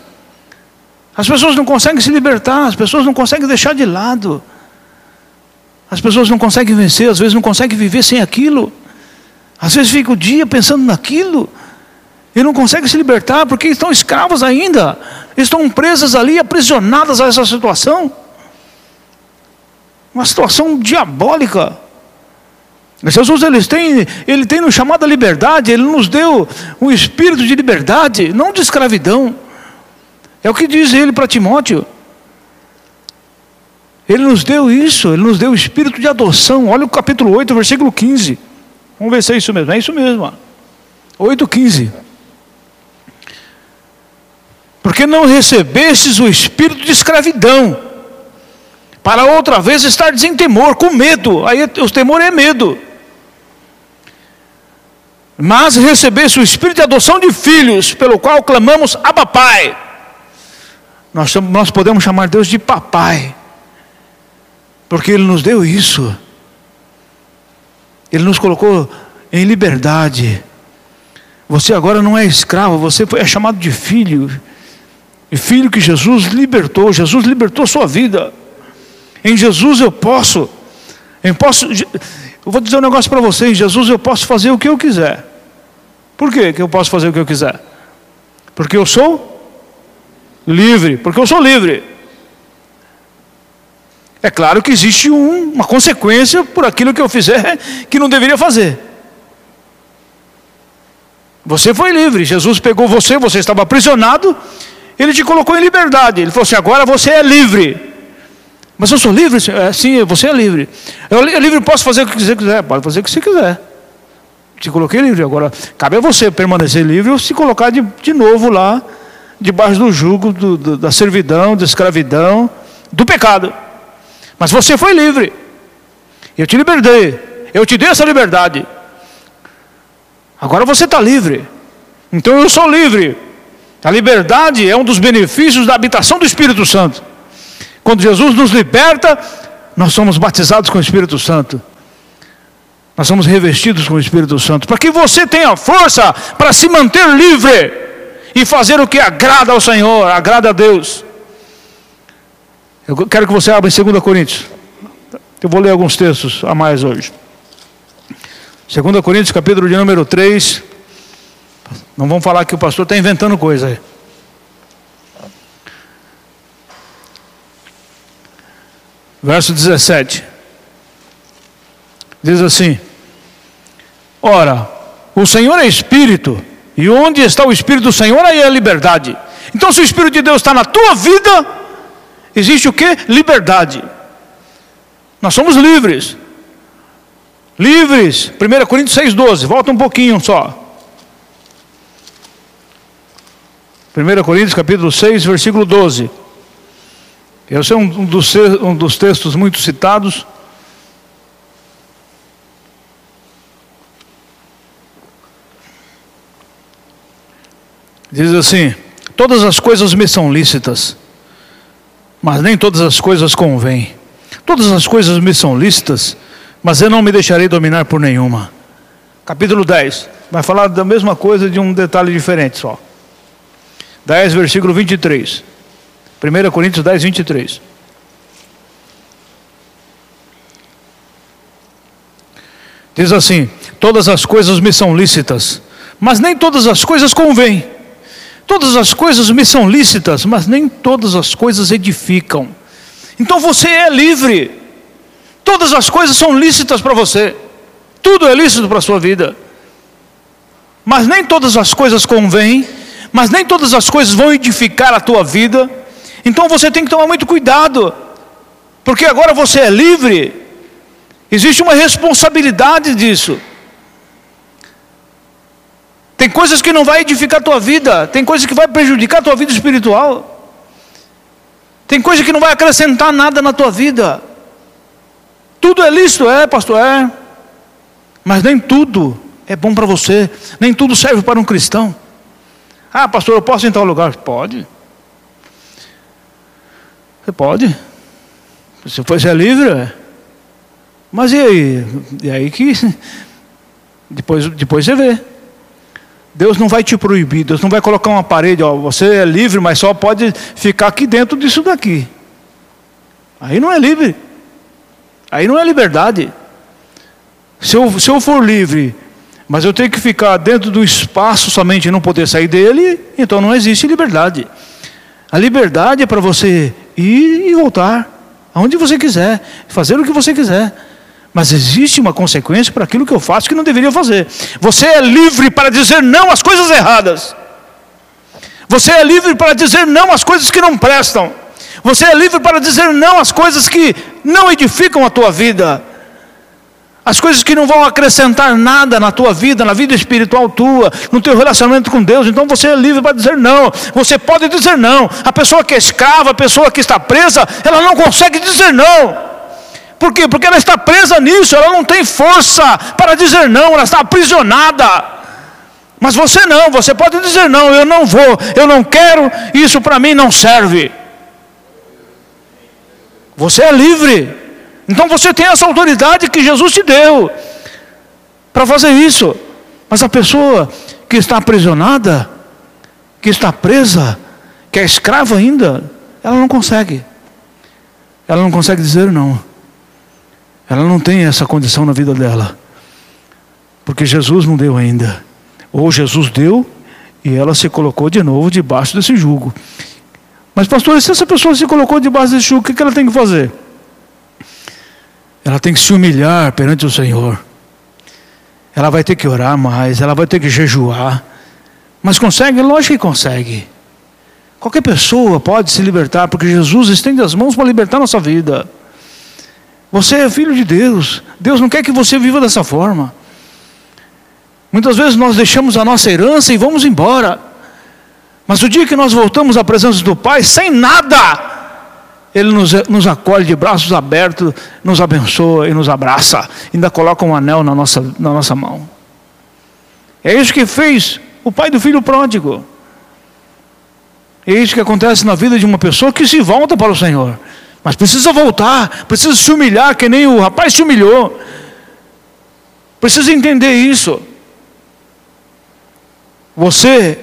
As pessoas não conseguem se libertar, as pessoas não conseguem deixar de lado. As pessoas não conseguem vencer, às vezes não conseguem viver sem aquilo. Às vezes fica o dia pensando naquilo e não conseguem se libertar porque estão escravos ainda, estão presas ali, aprisionadas a essa situação. Uma situação diabólica. Jesus ele tem, ele tem nos chamado a liberdade, ele nos deu um espírito de liberdade, não de escravidão. É o que diz ele para Timóteo. Ele nos deu isso, ele nos deu o espírito de adoção. Olha o capítulo 8, versículo 15. Vamos ver se é isso mesmo. É isso mesmo. 8,15. Porque não recebestes o espírito de escravidão, para outra vez estar em temor, com medo. Aí o temor é medo. Mas recebeste o espírito de adoção de filhos, pelo qual clamamos a papai. Nós, nós podemos chamar Deus de papai, porque Ele nos deu isso. Ele nos colocou em liberdade. Você agora não é escravo, você é chamado de filho. E filho que Jesus libertou, Jesus libertou sua vida. Em Jesus eu posso, eu posso, eu vou dizer um negócio para você, em Jesus eu posso fazer o que eu quiser. Por que que eu posso fazer o que eu quiser? Porque eu sou livre, porque eu sou livre. É claro que existe um, uma consequência por aquilo que eu fizer que não deveria fazer. Você foi livre, Jesus pegou você, você estava aprisionado, ele te colocou em liberdade. Ele falou assim: agora você é livre. Mas eu sou livre? É, sim, você é livre. Eu, eu livre, posso fazer o que você quiser? Pode fazer o que você quiser. Te coloquei livre. Agora, cabe a você permanecer livre ou se colocar de, de novo lá, debaixo do jugo do, do, da servidão, da escravidão, do pecado. Mas você foi livre. Eu te libertei. Eu te dei essa liberdade. Agora você está livre. Então eu sou livre. A liberdade é um dos benefícios da habitação do Espírito Santo. Quando Jesus nos liberta, nós somos batizados com o Espírito Santo. Nós somos revestidos com o Espírito Santo. Para que você tenha força para se manter livre e fazer o que agrada ao Senhor, agrada a Deus. Eu quero que você abra em 2 Coríntios. Eu vou ler alguns textos a mais hoje. 2 Coríntios, capítulo de número 3. Não vamos falar que o pastor está inventando coisa aí. Verso 17. Diz assim: Ora, o Senhor é Espírito, e onde está o Espírito do Senhor, aí é a liberdade. Então, se o Espírito de Deus está na tua vida, existe o que? Liberdade. Nós somos livres. Livres. 1 Coríntios 6,12. Volta um pouquinho só. 1 Coríntios capítulo 6, versículo 12. Esse é um dos, um dos textos muito citados. Diz assim: Todas as coisas me são lícitas, mas nem todas as coisas convêm. Todas as coisas me são lícitas, mas eu não me deixarei dominar por nenhuma. Capítulo 10, vai falar da mesma coisa de um detalhe diferente só. 10, versículo 23. 1 Coríntios 10, 23. Diz assim: Todas as coisas me são lícitas, mas nem todas as coisas convêm. Todas as coisas me são lícitas, mas nem todas as coisas edificam. Então você é livre. Todas as coisas são lícitas para você. Tudo é lícito para a sua vida. Mas nem todas as coisas convêm, mas nem todas as coisas vão edificar a tua vida. Então você tem que tomar muito cuidado. Porque agora você é livre. Existe uma responsabilidade disso. Tem coisas que não vai edificar a tua vida, tem coisas que vai prejudicar a tua vida espiritual. Tem coisa que não vai acrescentar nada na tua vida. Tudo é lícito, é, pastor, é. Mas nem tudo é bom para você, nem tudo serve para um cristão. Ah, pastor, eu posso em tal lugar? Pode. Você pode. Se você é livre, é. Mas e aí? E aí que depois, depois você vê. Deus não vai te proibir, Deus não vai colocar uma parede, ó, você é livre, mas só pode ficar aqui dentro disso daqui. Aí não é livre. Aí não é liberdade. Se eu, se eu for livre, mas eu tenho que ficar dentro do espaço somente e não poder sair dele, então não existe liberdade. A liberdade é para você ir e voltar, aonde você quiser, fazer o que você quiser. Mas existe uma consequência para aquilo que eu faço que não deveria fazer. Você é livre para dizer não às coisas erradas. Você é livre para dizer não às coisas que não prestam. Você é livre para dizer não às coisas que não edificam a tua vida. As coisas que não vão acrescentar nada na tua vida, na vida espiritual tua, no teu relacionamento com Deus. Então você é livre para dizer não. Você pode dizer não. A pessoa que é escrava, a pessoa que está presa, ela não consegue dizer não. Por quê? Porque ela está presa nisso, ela não tem força para dizer não, ela está aprisionada. Mas você não, você pode dizer não, eu não vou, eu não quero, isso para mim não serve. Você é livre. Então você tem essa autoridade que Jesus te deu para fazer isso. Mas a pessoa que está aprisionada, que está presa, que é escrava ainda, ela não consegue. Ela não consegue dizer não. Ela não tem essa condição na vida dela. Porque Jesus não deu ainda. Ou Jesus deu e ela se colocou de novo debaixo desse jugo. Mas, pastor, se essa pessoa se colocou debaixo desse jugo, o que ela tem que fazer? Ela tem que se humilhar perante o Senhor. Ela vai ter que orar mais, ela vai ter que jejuar. Mas consegue? Lógico que consegue. Qualquer pessoa pode se libertar, porque Jesus estende as mãos para libertar nossa vida. Você é filho de Deus. Deus não quer que você viva dessa forma. Muitas vezes nós deixamos a nossa herança e vamos embora. Mas o dia que nós voltamos à presença do Pai, sem nada, ele nos, nos acolhe de braços abertos, nos abençoa e nos abraça. Ainda coloca um anel na nossa, na nossa mão. É isso que fez o pai do filho pródigo. É isso que acontece na vida de uma pessoa que se volta para o Senhor. Mas precisa voltar, precisa se humilhar, que nem o rapaz se humilhou. Precisa entender isso. Você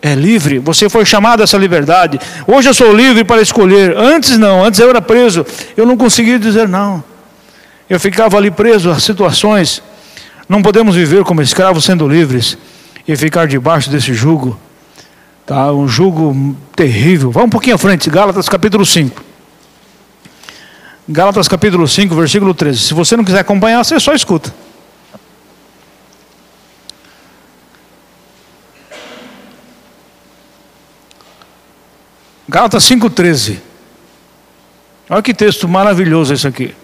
é livre, você foi chamado a essa liberdade. Hoje eu sou livre para escolher. Antes não, antes eu era preso. Eu não conseguia dizer não. Eu ficava ali preso a situações. Não podemos viver como escravos sendo livres e ficar debaixo desse jugo. Tá? Um jugo terrível. Vá um pouquinho à frente, Gálatas capítulo 5. Gálatas capítulo 5, versículo 13. Se você não quiser acompanhar, você só escuta. Gálatas 5,13. Olha que texto maravilhoso esse aqui.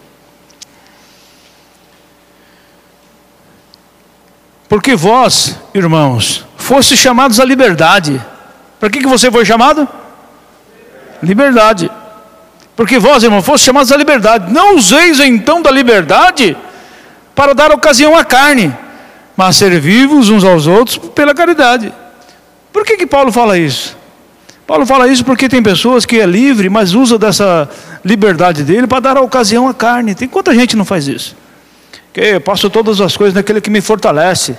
Porque vós, irmãos, foste chamados à liberdade. Para que, que você foi chamado? Liberdade. Porque vós, irmãos, foste chamados à liberdade. Não useis então da liberdade para dar ocasião à carne, mas servi-vos uns aos outros pela caridade. Por que, que Paulo fala isso? Paulo fala isso porque tem pessoas que é livre, mas usa dessa liberdade dele para dar ocasião à carne. Tem quanta gente não faz isso? Que eu passo todas as coisas naquele que me fortalece.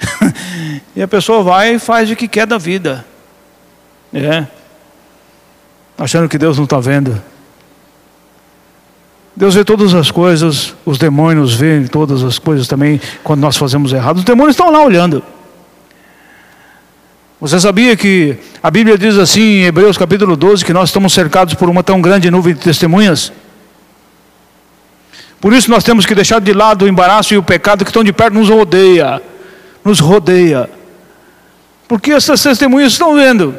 e a pessoa vai e faz o que quer da vida. É. Achando que Deus não está vendo. Deus vê todas as coisas, os demônios veem todas as coisas também quando nós fazemos errado. Os demônios estão lá olhando. Você sabia que a Bíblia diz assim em Hebreus capítulo 12 que nós estamos cercados por uma tão grande nuvem de testemunhas? Por isso nós temos que deixar de lado o embaraço e o pecado que estão de perto nos rodeia, nos rodeia. Porque essas testemunhas estão vendo,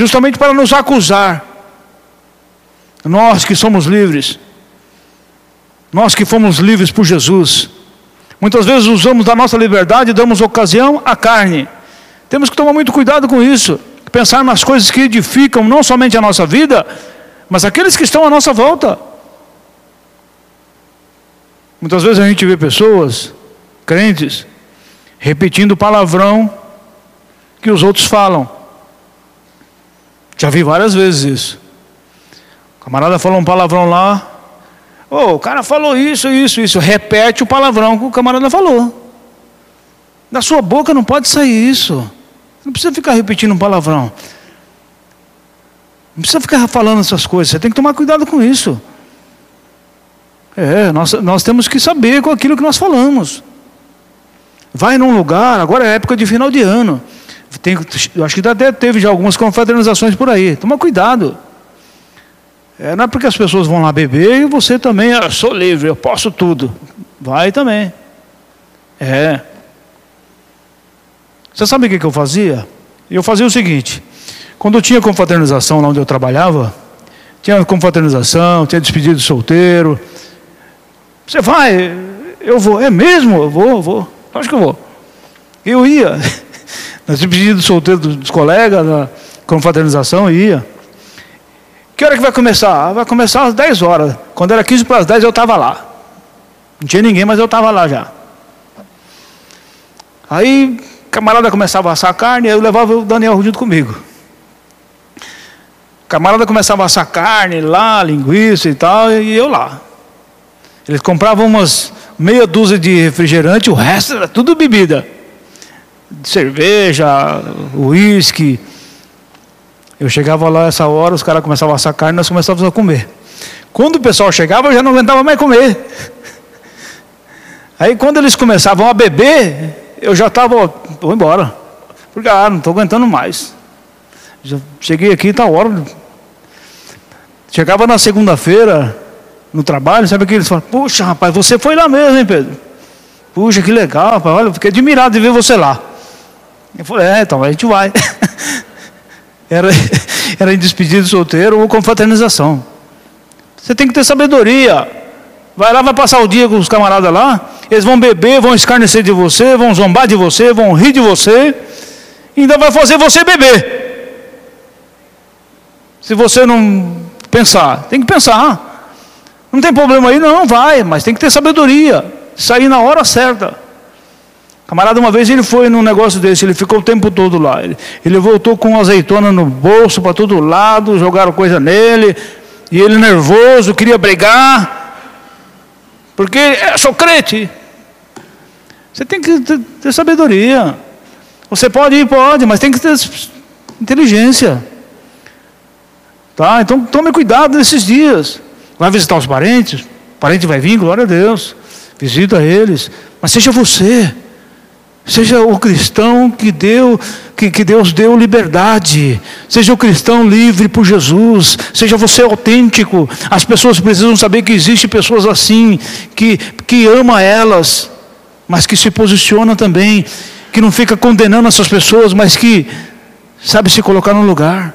justamente para nos acusar. Nós que somos livres, nós que fomos livres por Jesus, Muitas vezes usamos da nossa liberdade e damos ocasião à carne. Temos que tomar muito cuidado com isso. Pensar nas coisas que edificam não somente a nossa vida, mas aqueles que estão à nossa volta. Muitas vezes a gente vê pessoas, crentes, repetindo o palavrão que os outros falam. Já vi várias vezes isso. O camarada falou um palavrão lá, Oh, o cara falou isso, isso, isso. Repete o palavrão que o camarada falou. Da sua boca não pode sair isso. Não precisa ficar repetindo um palavrão. Não precisa ficar falando essas coisas. Você tem que tomar cuidado com isso. É, nós, nós temos que saber com aquilo que nós falamos. Vai num lugar, agora é época de final de ano. Tem, acho que até teve já algumas confraternizações por aí. Toma cuidado. É, não é porque as pessoas vão lá beber e você também, ah, sou livre, eu posso tudo. Vai também. É. Você sabe o que, que eu fazia? Eu fazia o seguinte: quando eu tinha confraternização lá onde eu trabalhava, tinha confraternização, tinha despedido de solteiro. Você vai, eu vou, é mesmo? Eu vou, eu vou, acho que eu vou. Eu ia, despedida de solteiro dos colegas, na confraternização, ia. Que hora que vai começar? Vai começar às 10 horas. Quando era 15 para as 10 eu estava lá. Não tinha ninguém, mas eu estava lá já. Aí, camarada começava a assar carne, eu levava o Daniel junto comigo. Camarada começava a assar carne lá, linguiça e tal, e eu lá. Eles compravam umas meia dúzia de refrigerante, o resto era tudo bebida. Cerveja, uísque. Eu chegava lá essa hora, os caras começavam a assar carne, nós começávamos a comer. Quando o pessoal chegava, eu já não aguentava mais comer. Aí quando eles começavam a beber, eu já estava, vou embora. Porque, ah, não estou aguentando mais. Já cheguei aqui, está hora. Chegava na segunda-feira, no trabalho, sabe eles falam? Puxa, rapaz, você foi lá mesmo, hein, Pedro? Puxa, que legal, rapaz. Olha, fiquei admirado de ver você lá. Eu falei, é, então a gente vai. era, era em despedida de solteiro ou confraternização. Você tem que ter sabedoria. Vai lá, vai passar o dia com os camaradas lá. Eles vão beber, vão escarnecer de você, vão zombar de você, vão rir de você. E ainda vai fazer você beber. Se você não pensar, tem que pensar. Não tem problema aí, não, vai, mas tem que ter sabedoria. Sair na hora certa. Camarada, uma vez ele foi num negócio desse, ele ficou o tempo todo lá. Ele, ele voltou com azeitona no bolso para todo lado, jogaram coisa nele, e ele nervoso, queria brigar, porque é só crente. Você tem que ter, ter sabedoria. Você pode ir, pode, mas tem que ter inteligência. Tá? Então tome cuidado nesses dias. Vai visitar os parentes, o parente vai vir, glória a Deus. Visita eles. Mas seja você. Seja o cristão que deu, que, que Deus deu liberdade. Seja o cristão livre por Jesus. Seja você autêntico. As pessoas precisam saber que existe pessoas assim, que, que ama elas, mas que se posiciona também, que não fica condenando essas pessoas, mas que sabe se colocar no lugar.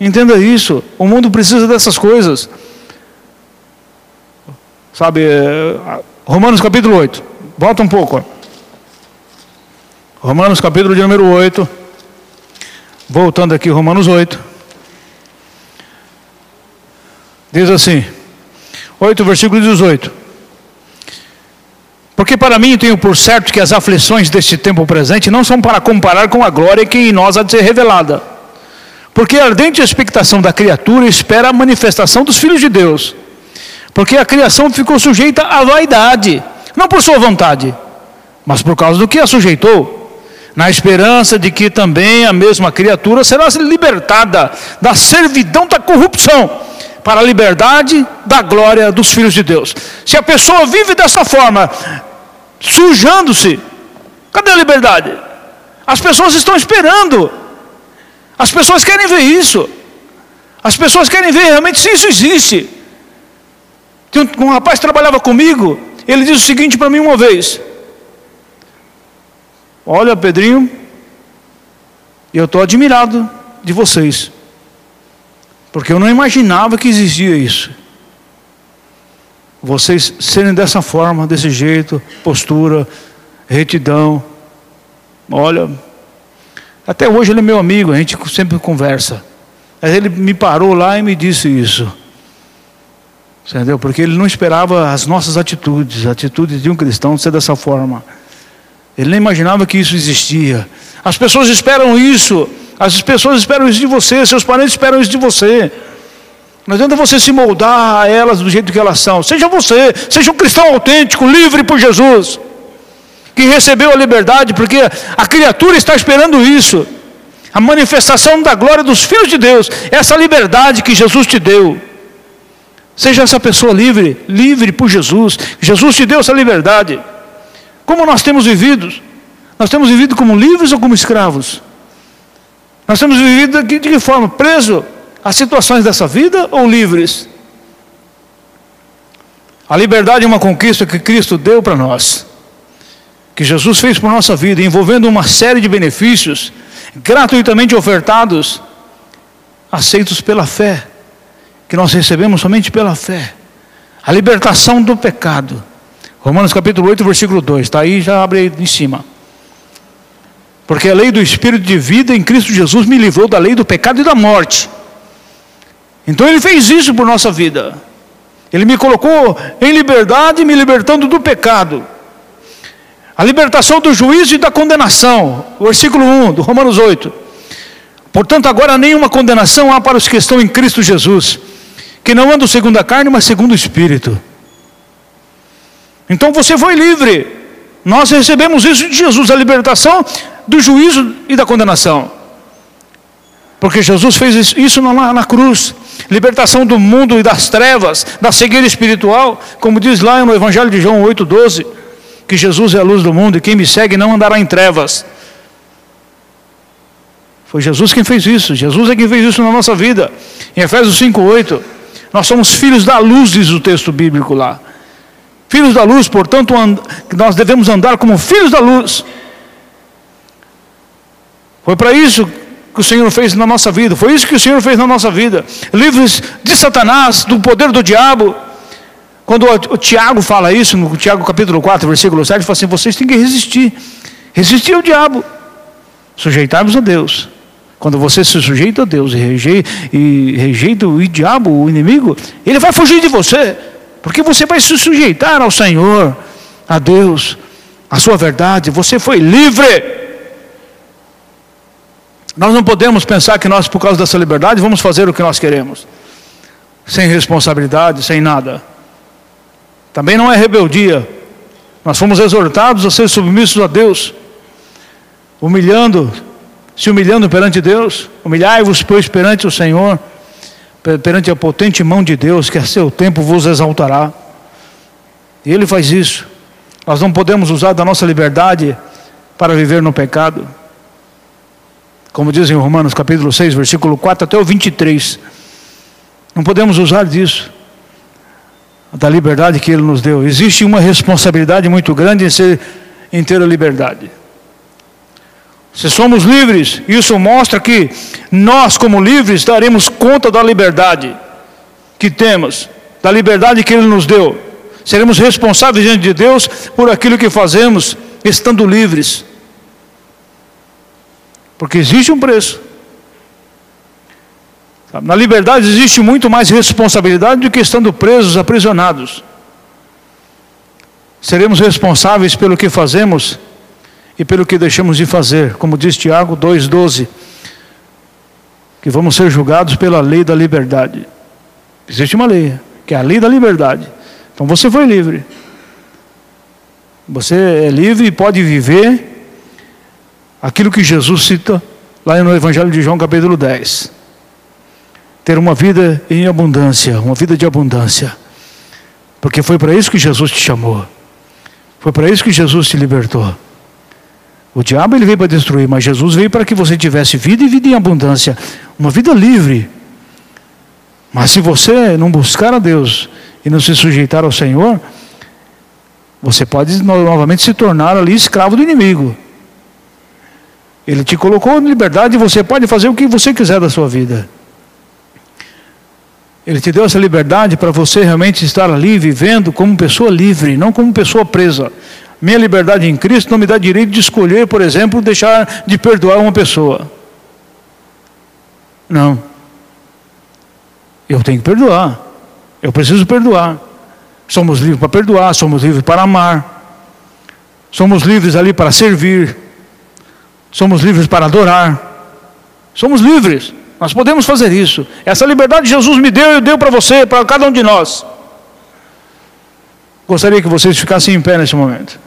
Entenda isso. O mundo precisa dessas coisas. Sabe, é, Romanos capítulo 8. Volta um pouco. Romanos capítulo de número 8. Voltando aqui, Romanos 8. Diz assim: 8, versículo 18. Porque para mim tenho por certo que as aflições deste tempo presente não são para comparar com a glória que em nós há de ser revelada. Porque a ardente expectação da criatura espera a manifestação dos filhos de Deus. Porque a criação ficou sujeita à vaidade, não por sua vontade, mas por causa do que a sujeitou, na esperança de que também a mesma criatura será libertada da servidão da corrupção para a liberdade da glória dos filhos de Deus. Se a pessoa vive dessa forma, sujando-se, cadê a liberdade? As pessoas estão esperando, as pessoas querem ver isso, as pessoas querem ver realmente se isso existe. Um, rapaz trabalhava comigo, ele disse o seguinte para mim uma vez: Olha, Pedrinho, eu estou admirado de vocês, porque eu não imaginava que existia isso. Vocês serem dessa forma, desse jeito, postura, retidão. Olha, até hoje ele é meu amigo, a gente sempre conversa. Mas ele me parou lá e me disse isso. Entendeu? Porque ele não esperava as nossas atitudes, a atitude de um cristão ser dessa forma. Ele nem imaginava que isso existia. As pessoas esperam isso. As pessoas esperam isso de você, seus parentes esperam isso de você. Não adianta você se moldar a elas do jeito que elas são. Seja você, seja um cristão autêntico, livre por Jesus, que recebeu a liberdade, porque a criatura está esperando isso. A manifestação da glória dos filhos de Deus, essa liberdade que Jesus te deu. Seja essa pessoa livre, livre por Jesus. Jesus te deu essa liberdade. Como nós temos vivido? Nós temos vivido como livres ou como escravos? Nós temos vivido de que forma? Preso às situações dessa vida ou livres? A liberdade é uma conquista que Cristo deu para nós, que Jesus fez por nossa vida, envolvendo uma série de benefícios gratuitamente ofertados, aceitos pela fé que nós recebemos somente pela fé. A libertação do pecado. Romanos capítulo 8, versículo 2. Está aí, já abre aí em cima. Porque a lei do Espírito de vida em Cristo Jesus me livrou da lei do pecado e da morte. Então Ele fez isso por nossa vida. Ele me colocou em liberdade, me libertando do pecado. A libertação do juízo e da condenação. Versículo 1 do Romanos 8. Portanto, agora nenhuma condenação há para os que estão em Cristo Jesus, que não andam segundo a carne, mas segundo o Espírito. Então você foi livre. Nós recebemos isso de Jesus, a libertação do juízo e da condenação. Porque Jesus fez isso na, na cruz libertação do mundo e das trevas, da cegueira espiritual, como diz lá no Evangelho de João 8,12, que Jesus é a luz do mundo e quem me segue não andará em trevas. Foi Jesus quem fez isso, Jesus é quem fez isso na nossa vida. Em Efésios 5,8, nós somos filhos da luz, diz o texto bíblico lá. Filhos da luz, portanto, nós devemos andar como filhos da luz. Foi para isso que o Senhor fez na nossa vida. Foi isso que o Senhor fez na nossa vida. Livres de Satanás, do poder do diabo. Quando o Tiago fala isso, no Tiago capítulo 4, versículo 7, ele fala assim: vocês têm que resistir. Resistir ao diabo. Sujeitarmos a Deus. Quando você se sujeita a Deus e rejeita, e rejeita o diabo, o inimigo, ele vai fugir de você. Porque você vai se sujeitar ao Senhor, a Deus, a sua verdade. Você foi livre. Nós não podemos pensar que nós, por causa dessa liberdade, vamos fazer o que nós queremos, sem responsabilidade, sem nada. Também não é rebeldia. Nós fomos exortados a ser submissos a Deus, humilhando, se humilhando perante Deus. Humilhai-vos, pois, perante o Senhor, perante a potente mão de Deus, que a seu tempo vos exaltará. E Ele faz isso. Nós não podemos usar da nossa liberdade para viver no pecado como diz em Romanos capítulo 6, versículo 4 até o 23. Não podemos usar disso, da liberdade que Ele nos deu. Existe uma responsabilidade muito grande em ser em ter a liberdade. Se somos livres, isso mostra que nós, como livres, daremos conta da liberdade que temos, da liberdade que Ele nos deu. Seremos responsáveis diante de Deus por aquilo que fazemos, estando livres. Porque existe um preço. Na liberdade existe muito mais responsabilidade do que estando presos, aprisionados. Seremos responsáveis pelo que fazemos e pelo que deixamos de fazer, como diz Tiago 2,12, que vamos ser julgados pela lei da liberdade. Existe uma lei, que é a lei da liberdade. Então você foi livre. Você é livre e pode viver aquilo que Jesus cita lá no Evangelho de João, capítulo 10. Ter uma vida em abundância, uma vida de abundância. Porque foi para isso que Jesus te chamou. Foi para isso que Jesus te libertou. O diabo ele veio para destruir, mas Jesus veio para que você tivesse vida e vida em abundância, uma vida livre. Mas se você não buscar a Deus e não se sujeitar ao Senhor, você pode novamente se tornar ali escravo do inimigo. Ele te colocou em liberdade e você pode fazer o que você quiser da sua vida. Ele te deu essa liberdade para você realmente estar ali vivendo como pessoa livre, não como pessoa presa. Minha liberdade em Cristo não me dá direito de escolher, por exemplo, deixar de perdoar uma pessoa. Não. Eu tenho que perdoar. Eu preciso perdoar. Somos livres para perdoar, somos livres para amar. Somos livres ali para servir. Somos livres para adorar. Somos livres. Nós podemos fazer isso. Essa liberdade Jesus me deu e deu para você, para cada um de nós. Gostaria que vocês ficassem em pé nesse momento.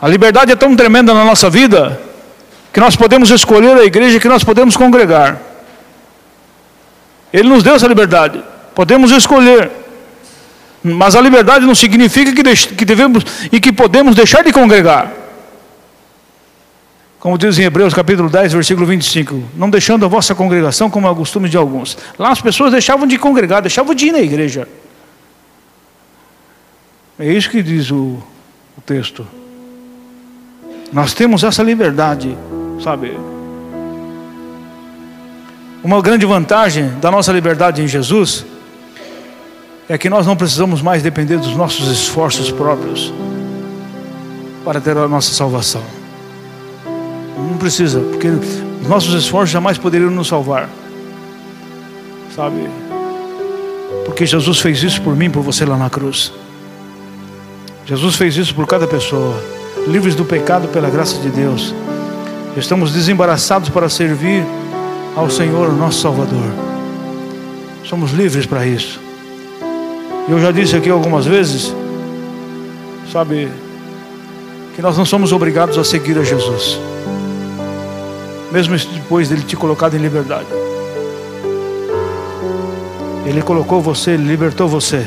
A liberdade é tão tremenda na nossa vida que nós podemos escolher a igreja que nós podemos congregar. Ele nos deu essa liberdade. Podemos escolher. Mas a liberdade não significa que, devemos e que podemos deixar de congregar. Como diz em Hebreus capítulo 10, versículo 25: Não deixando a vossa congregação como é o costume de alguns. Lá as pessoas deixavam de congregar, deixavam de ir na igreja. É isso que diz o, o texto. Nós temos essa liberdade, sabe? Uma grande vantagem da nossa liberdade em Jesus é que nós não precisamos mais depender dos nossos esforços próprios para ter a nossa salvação. Não precisa, porque os nossos esforços jamais poderiam nos salvar. Sabe? Porque Jesus fez isso por mim, por você lá na cruz. Jesus fez isso por cada pessoa, livres do pecado pela graça de Deus. Estamos desembaraçados para servir ao Senhor, nosso Salvador. Somos livres para isso. Eu já disse aqui algumas vezes, sabe, que nós não somos obrigados a seguir a Jesus, mesmo depois dele te colocado em liberdade. Ele colocou você, ele libertou você.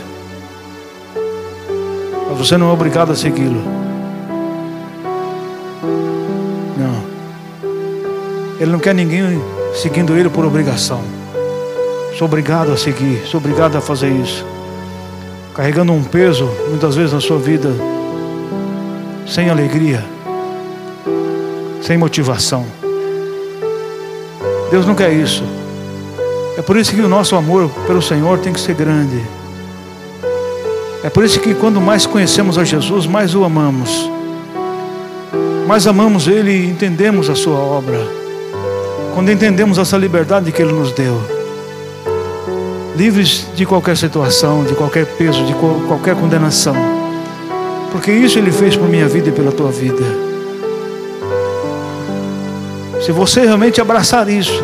Mas você não é obrigado a segui-lo. Ele não quer ninguém seguindo ele por obrigação. Sou obrigado a seguir, sou obrigado a fazer isso carregando um peso, muitas vezes na sua vida, sem alegria, sem motivação. Deus não quer isso. É por isso que o nosso amor pelo Senhor tem que ser grande. É por isso que quando mais conhecemos a Jesus, mais o amamos. Mais amamos Ele e entendemos a Sua obra. Quando entendemos essa liberdade que Ele nos deu livres de qualquer situação, de qualquer peso, de qualquer condenação. Porque isso Ele fez por minha vida e pela tua vida. Se você realmente abraçar isso,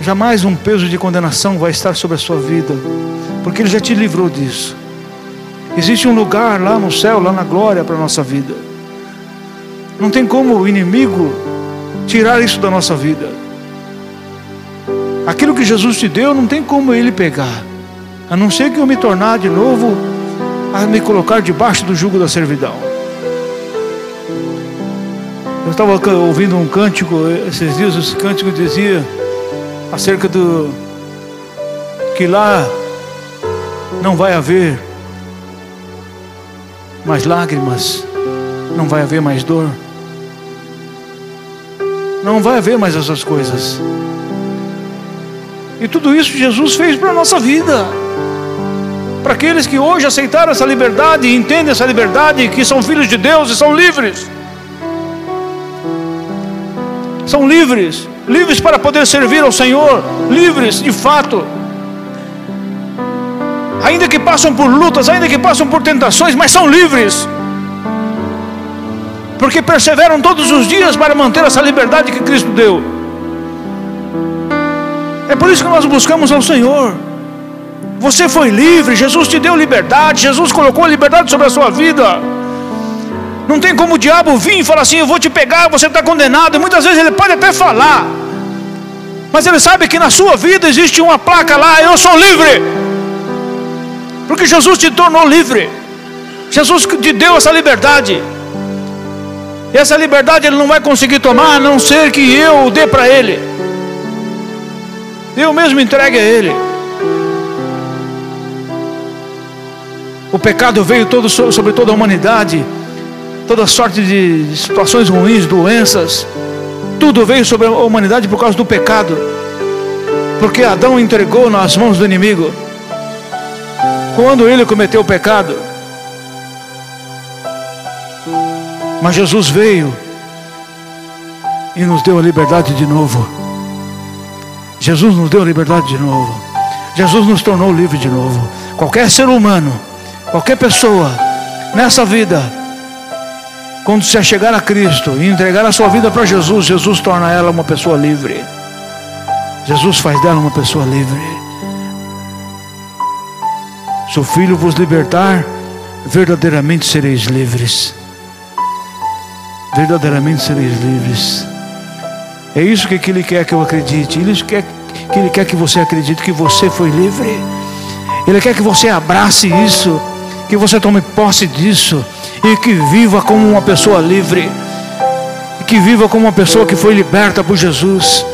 jamais um peso de condenação vai estar sobre a sua vida, porque Ele já te livrou disso. Existe um lugar lá no céu, lá na glória para a nossa vida. Não tem como o inimigo tirar isso da nossa vida. Aquilo que Jesus te deu não tem como ele pegar, a não ser que eu me tornar de novo a me colocar debaixo do jugo da servidão. Eu estava ouvindo um cântico esses dias, esse cântico dizia acerca do que lá não vai haver mais lágrimas, não vai haver mais dor, não vai haver mais essas coisas. E tudo isso Jesus fez para a nossa vida. Para aqueles que hoje aceitaram essa liberdade entendem essa liberdade, que são filhos de Deus e são livres. São livres, livres para poder servir ao Senhor, livres de fato. Ainda que passam por lutas, ainda que passam por tentações, mas são livres. Porque perseveram todos os dias para manter essa liberdade que Cristo deu. É por isso que nós buscamos ao Senhor. Você foi livre, Jesus te deu liberdade, Jesus colocou a liberdade sobre a sua vida. Não tem como o diabo vir e falar assim: Eu vou te pegar, você está condenado. E muitas vezes ele pode até falar, mas ele sabe que na sua vida existe uma placa lá: Eu sou livre, porque Jesus te tornou livre. Jesus te deu essa liberdade. Essa liberdade ele não vai conseguir tomar a não ser que eu dê para ele. Eu mesmo entregue a Ele. O pecado veio todo sobre toda a humanidade, toda sorte de situações ruins, doenças, tudo veio sobre a humanidade por causa do pecado, porque Adão entregou nas mãos do inimigo. Quando ele cometeu o pecado, mas Jesus veio e nos deu a liberdade de novo. Jesus nos deu liberdade de novo. Jesus nos tornou livre de novo. Qualquer ser humano, qualquer pessoa nessa vida, quando se chegar a Cristo e entregar a sua vida para Jesus, Jesus torna ela uma pessoa livre. Jesus faz dela uma pessoa livre. Se o Filho vos libertar, verdadeiramente sereis livres. Verdadeiramente sereis livres. É isso que Ele quer que eu acredite. Ele quer que Ele quer que você acredite que você foi livre. Ele quer que você abrace isso, que você tome posse disso e que viva como uma pessoa livre, que viva como uma pessoa que foi liberta por Jesus,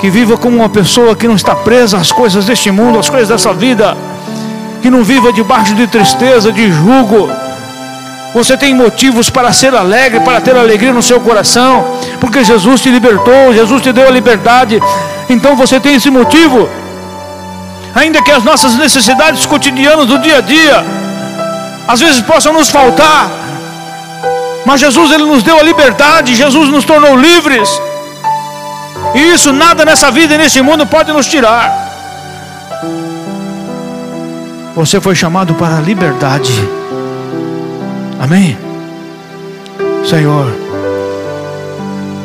que viva como uma pessoa que não está presa às coisas deste mundo, às coisas dessa vida, que não viva debaixo de tristeza, de julgo você tem motivos para ser alegre, para ter alegria no seu coração, porque Jesus te libertou, Jesus te deu a liberdade. Então você tem esse motivo. Ainda que as nossas necessidades cotidianas do dia a dia, às vezes possam nos faltar, mas Jesus ele nos deu a liberdade, Jesus nos tornou livres. E isso nada nessa vida e nesse mundo pode nos tirar. Você foi chamado para a liberdade. Amém? Senhor